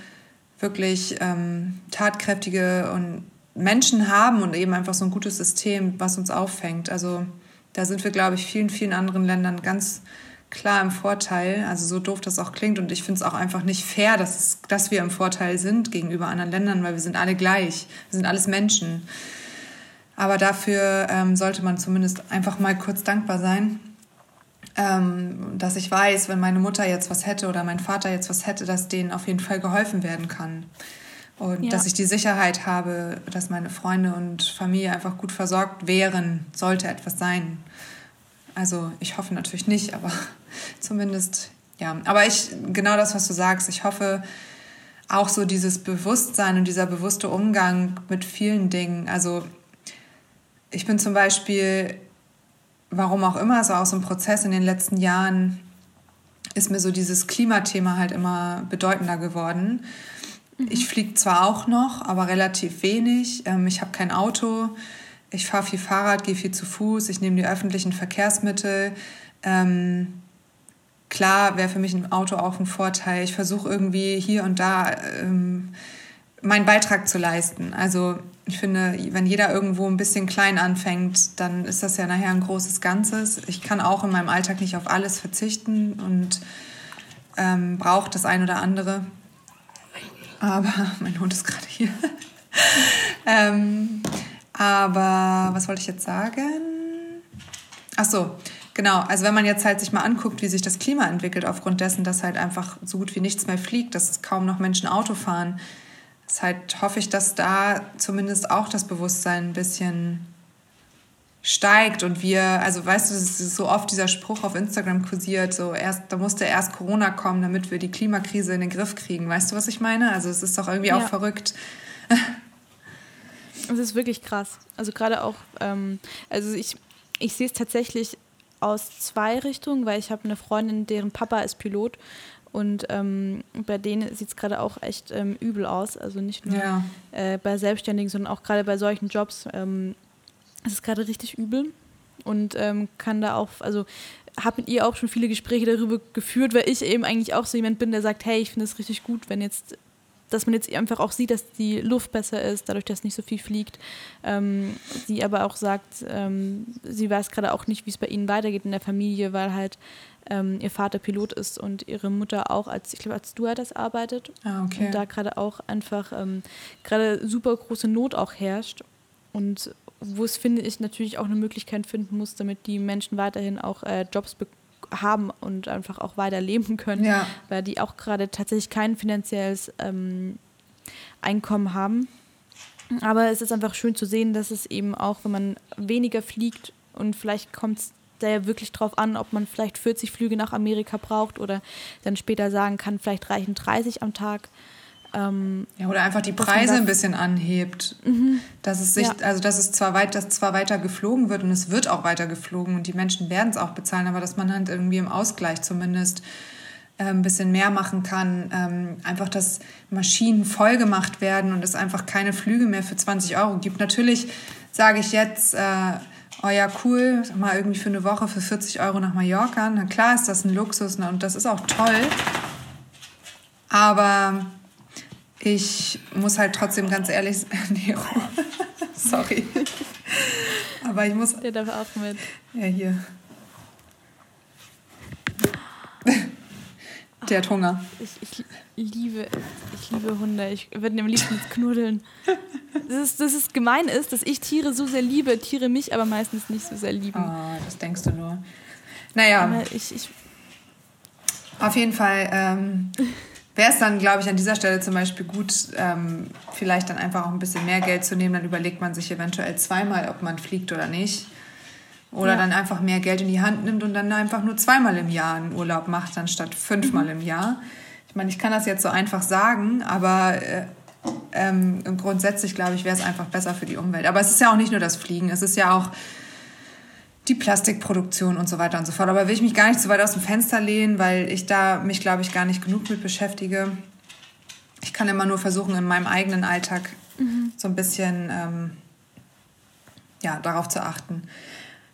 wirklich ähm, tatkräftige und Menschen haben und eben einfach so ein gutes System, was uns auffängt. Also da sind wir, glaube ich, vielen, vielen anderen Ländern ganz klar im Vorteil. Also so doof das auch klingt. Und ich finde es auch einfach nicht fair, dass, es, dass wir im Vorteil sind gegenüber anderen Ländern, weil wir sind alle gleich. Wir sind alles Menschen. Aber dafür ähm, sollte man zumindest einfach mal kurz dankbar sein, ähm, dass ich weiß, wenn meine Mutter jetzt was hätte oder mein Vater jetzt was hätte, dass denen auf jeden Fall geholfen werden kann. Und ja. dass ich die Sicherheit habe, dass meine Freunde und Familie einfach gut versorgt wären, sollte etwas sein. Also ich hoffe natürlich nicht, aber zumindest ja. Aber ich, genau das, was du sagst, ich hoffe auch so dieses Bewusstsein und dieser bewusste Umgang mit vielen Dingen. Also ich bin zum Beispiel, warum auch immer, so aus dem Prozess in den letzten Jahren ist mir so dieses Klimathema halt immer bedeutender geworden. Mhm. Ich fliege zwar auch noch, aber relativ wenig. Ähm, ich habe kein Auto. Ich fahre viel Fahrrad, gehe viel zu Fuß, ich nehme die öffentlichen Verkehrsmittel. Ähm, klar wäre für mich ein Auto auch ein Vorteil. Ich versuche irgendwie hier und da ähm, meinen Beitrag zu leisten. Also ich finde, wenn jeder irgendwo ein bisschen klein anfängt, dann ist das ja nachher ein großes Ganzes. Ich kann auch in meinem Alltag nicht auf alles verzichten und ähm, brauche das ein oder andere. Aber mein Hund ist gerade hier. ähm, aber was wollte ich jetzt sagen? Ach so, genau. Also wenn man jetzt halt sich mal anguckt, wie sich das Klima entwickelt, aufgrund dessen, dass halt einfach so gut wie nichts mehr fliegt, dass kaum noch Menschen Auto fahren, Deshalb hoffe ich, dass da zumindest auch das Bewusstsein ein bisschen steigt und wir, also weißt du, es ist so oft dieser Spruch auf Instagram kursiert, so erst, da musste erst Corona kommen, damit wir die Klimakrise in den Griff kriegen. Weißt du, was ich meine? Also es ist doch irgendwie ja. auch verrückt. Es ist wirklich krass. Also gerade auch, ähm, also ich, ich sehe es tatsächlich aus zwei Richtungen, weil ich habe eine Freundin, deren Papa ist Pilot und ähm, bei denen sieht es gerade auch echt ähm, übel aus. Also nicht nur ja. äh, bei Selbstständigen, sondern auch gerade bei solchen Jobs. Ähm, es ist gerade richtig übel und ähm, kann da auch, also habe mit ihr auch schon viele Gespräche darüber geführt, weil ich eben eigentlich auch so jemand bin, der sagt, hey, ich finde es richtig gut, wenn jetzt dass man jetzt einfach auch sieht, dass die Luft besser ist, dadurch, dass nicht so viel fliegt. Ähm, sie aber auch sagt, ähm, sie weiß gerade auch nicht, wie es bei ihnen weitergeht in der Familie, weil halt ähm, ihr Vater Pilot ist und ihre Mutter auch als, ich glaube, als Stewardess arbeitet. Ah, okay. Und da gerade auch einfach ähm, gerade super große Not auch herrscht. Und wo es, finde ich, natürlich auch eine Möglichkeit finden muss, damit die Menschen weiterhin auch äh, Jobs bekommen haben und einfach auch weiter leben können, ja. weil die auch gerade tatsächlich kein finanzielles ähm, Einkommen haben. Aber es ist einfach schön zu sehen, dass es eben auch, wenn man weniger fliegt und vielleicht kommt es da ja wirklich drauf an, ob man vielleicht 40 Flüge nach Amerika braucht oder dann später sagen kann, vielleicht reichen 30 am Tag. Ähm, ja, oder einfach die Preise ein bisschen anhebt. Mhm. Dass es sich, ja. also dass es zwar weit, dass zwar weiter geflogen wird und es wird auch weiter geflogen und die Menschen werden es auch bezahlen, aber dass man halt irgendwie im Ausgleich zumindest äh, ein bisschen mehr machen kann. Ähm, einfach, dass Maschinen voll gemacht werden und es einfach keine Flüge mehr für 20 Euro gibt. Natürlich sage ich jetzt, äh, oh ja, cool, mal irgendwie für eine Woche für 40 Euro nach Mallorca. Na klar ist das ein Luxus ne, und das ist auch toll. Aber ich muss halt trotzdem ganz ehrlich sein. Nee, sorry. Aber ich muss. Der darf auch mit. Ja, hier. Der hat Hunger. Ich, ich, liebe, ich liebe Hunde. Ich würde am liebsten knuddeln. Das ist, das ist gemein ist, dass ich Tiere so sehr liebe, Tiere mich aber meistens nicht so sehr lieben. Oh, das denkst du nur. Naja. Aber ich, ich auf jeden Fall. Ähm, wäre es dann, glaube ich, an dieser Stelle zum Beispiel gut, ähm, vielleicht dann einfach auch ein bisschen mehr Geld zu nehmen. Dann überlegt man sich eventuell zweimal, ob man fliegt oder nicht. Oder ja. dann einfach mehr Geld in die Hand nimmt und dann einfach nur zweimal im Jahr einen Urlaub macht, anstatt fünfmal mhm. im Jahr. Ich meine, ich kann das jetzt so einfach sagen, aber äh, ähm, grundsätzlich, glaube ich, wäre es einfach besser für die Umwelt. Aber es ist ja auch nicht nur das Fliegen, es ist ja auch die Plastikproduktion und so weiter und so fort. Aber will ich mich gar nicht so weit aus dem Fenster lehnen, weil ich da mich, glaube ich, gar nicht genug mit beschäftige. Ich kann immer nur versuchen, in meinem eigenen Alltag mhm. so ein bisschen ähm, ja, darauf zu achten.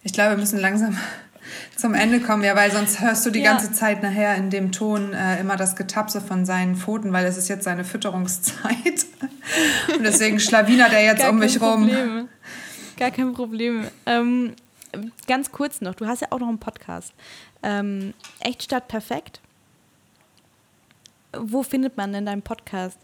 Ich glaube, wir müssen langsam zum Ende kommen, ja, weil sonst hörst du die ja. ganze Zeit nachher in dem Ton äh, immer das Getapse von seinen Pfoten, weil es ist jetzt seine Fütterungszeit. Und deswegen schlawinert er jetzt Gar um mich rum. Gar kein Problem. Ähm, ganz kurz noch, du hast ja auch noch einen Podcast. Ähm, Echt statt perfekt. Wo findet man denn deinen Podcast?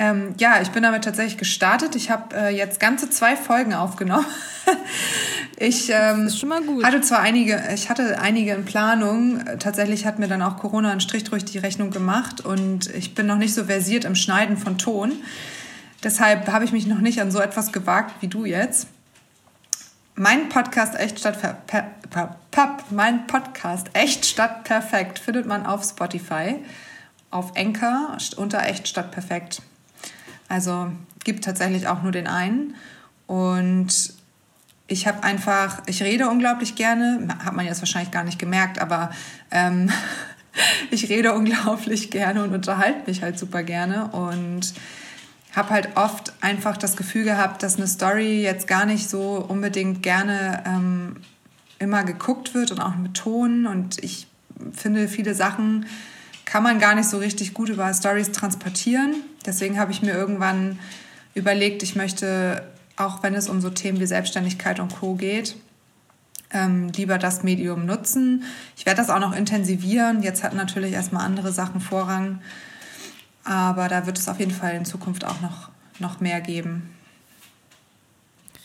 Ähm, ja, ich bin damit tatsächlich gestartet. Ich habe äh, jetzt ganze zwei Folgen aufgenommen. ich ähm, das ist schon mal gut. hatte zwar einige, ich hatte einige in Planung. Tatsächlich hat mir dann auch Corona einen Strich durch die Rechnung gemacht und ich bin noch nicht so versiert im Schneiden von Ton. Deshalb habe ich mich noch nicht an so etwas gewagt wie du jetzt. Mein Podcast Echt statt mein Podcast Echt statt perfekt findet man auf Spotify, auf Anchor unter Echt statt perfekt. Also gibt tatsächlich auch nur den einen und ich habe einfach, ich rede unglaublich gerne, hat man jetzt wahrscheinlich gar nicht gemerkt, aber ähm, ich rede unglaublich gerne und unterhalte mich halt super gerne und habe halt oft einfach das Gefühl gehabt, dass eine Story jetzt gar nicht so unbedingt gerne ähm, immer geguckt wird und auch mit Ton. Und ich finde, viele Sachen kann man gar nicht so richtig gut über Stories transportieren. Deswegen habe ich mir irgendwann überlegt, ich möchte, auch wenn es um so Themen wie Selbstständigkeit und Co geht, ähm, lieber das Medium nutzen. Ich werde das auch noch intensivieren. Jetzt hat natürlich erstmal andere Sachen Vorrang. Aber da wird es auf jeden Fall in Zukunft auch noch, noch mehr geben.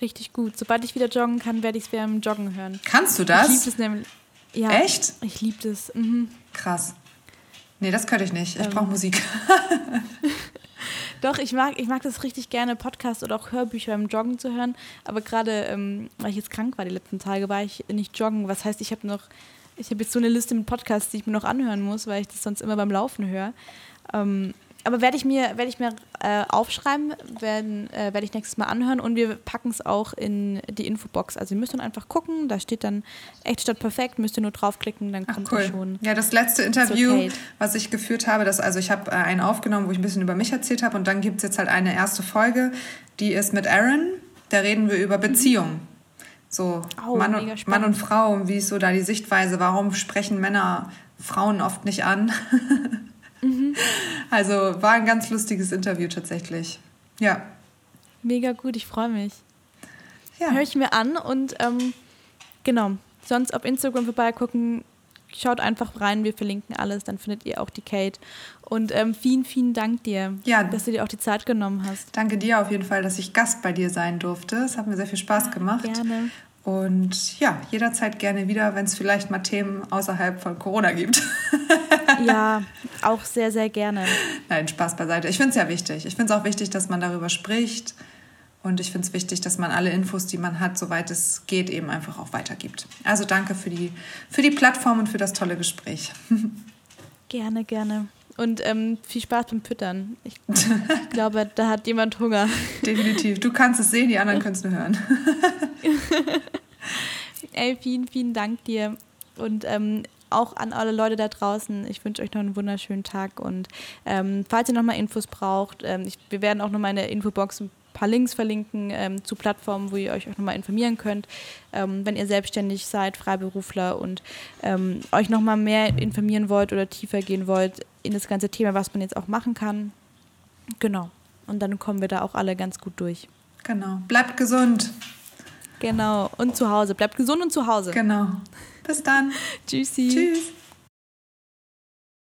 Richtig gut. Sobald ich wieder joggen kann, werde ich es während Joggen hören. Kannst du das? Ich liebe es nämlich. Ja, Echt? Ich liebe das. Mhm. Krass. Nee, das könnte ich nicht. Ich Ähm. brauche Musik. Doch, ich mag, ich mag das richtig gerne, Podcasts oder auch Hörbücher beim Joggen zu hören. Aber gerade, ähm, weil ich jetzt krank war die letzten Tage, war ich nicht joggen. Was heißt, ich habe noch, ich habe jetzt so eine Liste mit Podcasts, die ich mir noch anhören muss, weil ich das sonst immer beim Laufen höre. Ähm, aber werde ich mir, werde ich mir äh, aufschreiben, werden, äh, werde ich nächstes Mal anhören und wir packen es auch in die Infobox. Also ihr müsst dann einfach gucken, da steht dann echt statt perfekt, müsst ihr nur draufklicken, dann Ach, kommt cool. ihr schon. Ja, das letzte Interview, Kate. was ich geführt habe, das, also ich habe äh, einen aufgenommen, wo ich ein bisschen über mich erzählt habe und dann gibt es jetzt halt eine erste Folge, die ist mit Aaron. Da reden wir über Beziehungen. So Oh, Mann, und, Mann und Frau, wie ist so da die Sichtweise, warum sprechen Männer Frauen oft nicht an? Mhm. Also war ein ganz lustiges Interview tatsächlich. Ja. Mega gut, ich freue mich. Ja. höre ich mir an und ähm, genau, sonst auf Instagram vorbeigucken, schaut einfach rein, wir verlinken alles, dann findet ihr auch die Kate. Und ähm, vielen, vielen Dank dir, Ja. dass du dir auch die Zeit genommen hast. Danke dir auf jeden Fall, dass ich Gast bei dir sein durfte. Es hat mir sehr viel Spaß gemacht. Gerne. Und ja, jederzeit gerne wieder, wenn es vielleicht mal Themen außerhalb von Corona gibt. Ja, auch sehr, sehr gerne. Nein, Spaß beiseite. Ich finde es ja wichtig. Ich finde es auch wichtig, dass man darüber spricht. Und ich finde es wichtig, dass man alle Infos, die man hat, soweit es geht, eben einfach auch weitergibt. Also danke für die, für die Plattform und für das tolle Gespräch. Gerne, gerne. Und ähm, viel Spaß beim Füttern. Ich, glaube, da hat jemand Hunger. Definitiv. Du kannst es sehen, die anderen können es nur hören. Ey, vielen, vielen Dank dir. Und ähm, auch an alle Leute da draußen. Ich wünsche euch noch einen wunderschönen Tag. Und ähm, falls ihr nochmal Infos braucht, ähm, ich, wir werden auch nochmal in der Infobox paar Links verlinken ähm, zu Plattformen, wo ihr euch auch nochmal informieren könnt, ähm, wenn ihr selbstständig seid, Freiberufler und ähm, euch nochmal mehr informieren wollt oder tiefer gehen wollt in das ganze Thema, was man jetzt auch machen kann. Genau. Und dann kommen wir da auch alle ganz gut durch. Genau. Bleibt gesund. Genau. Und zu Hause. Bleibt gesund und zu Hause. Genau. Bis dann. Tschüssi. Tschüss.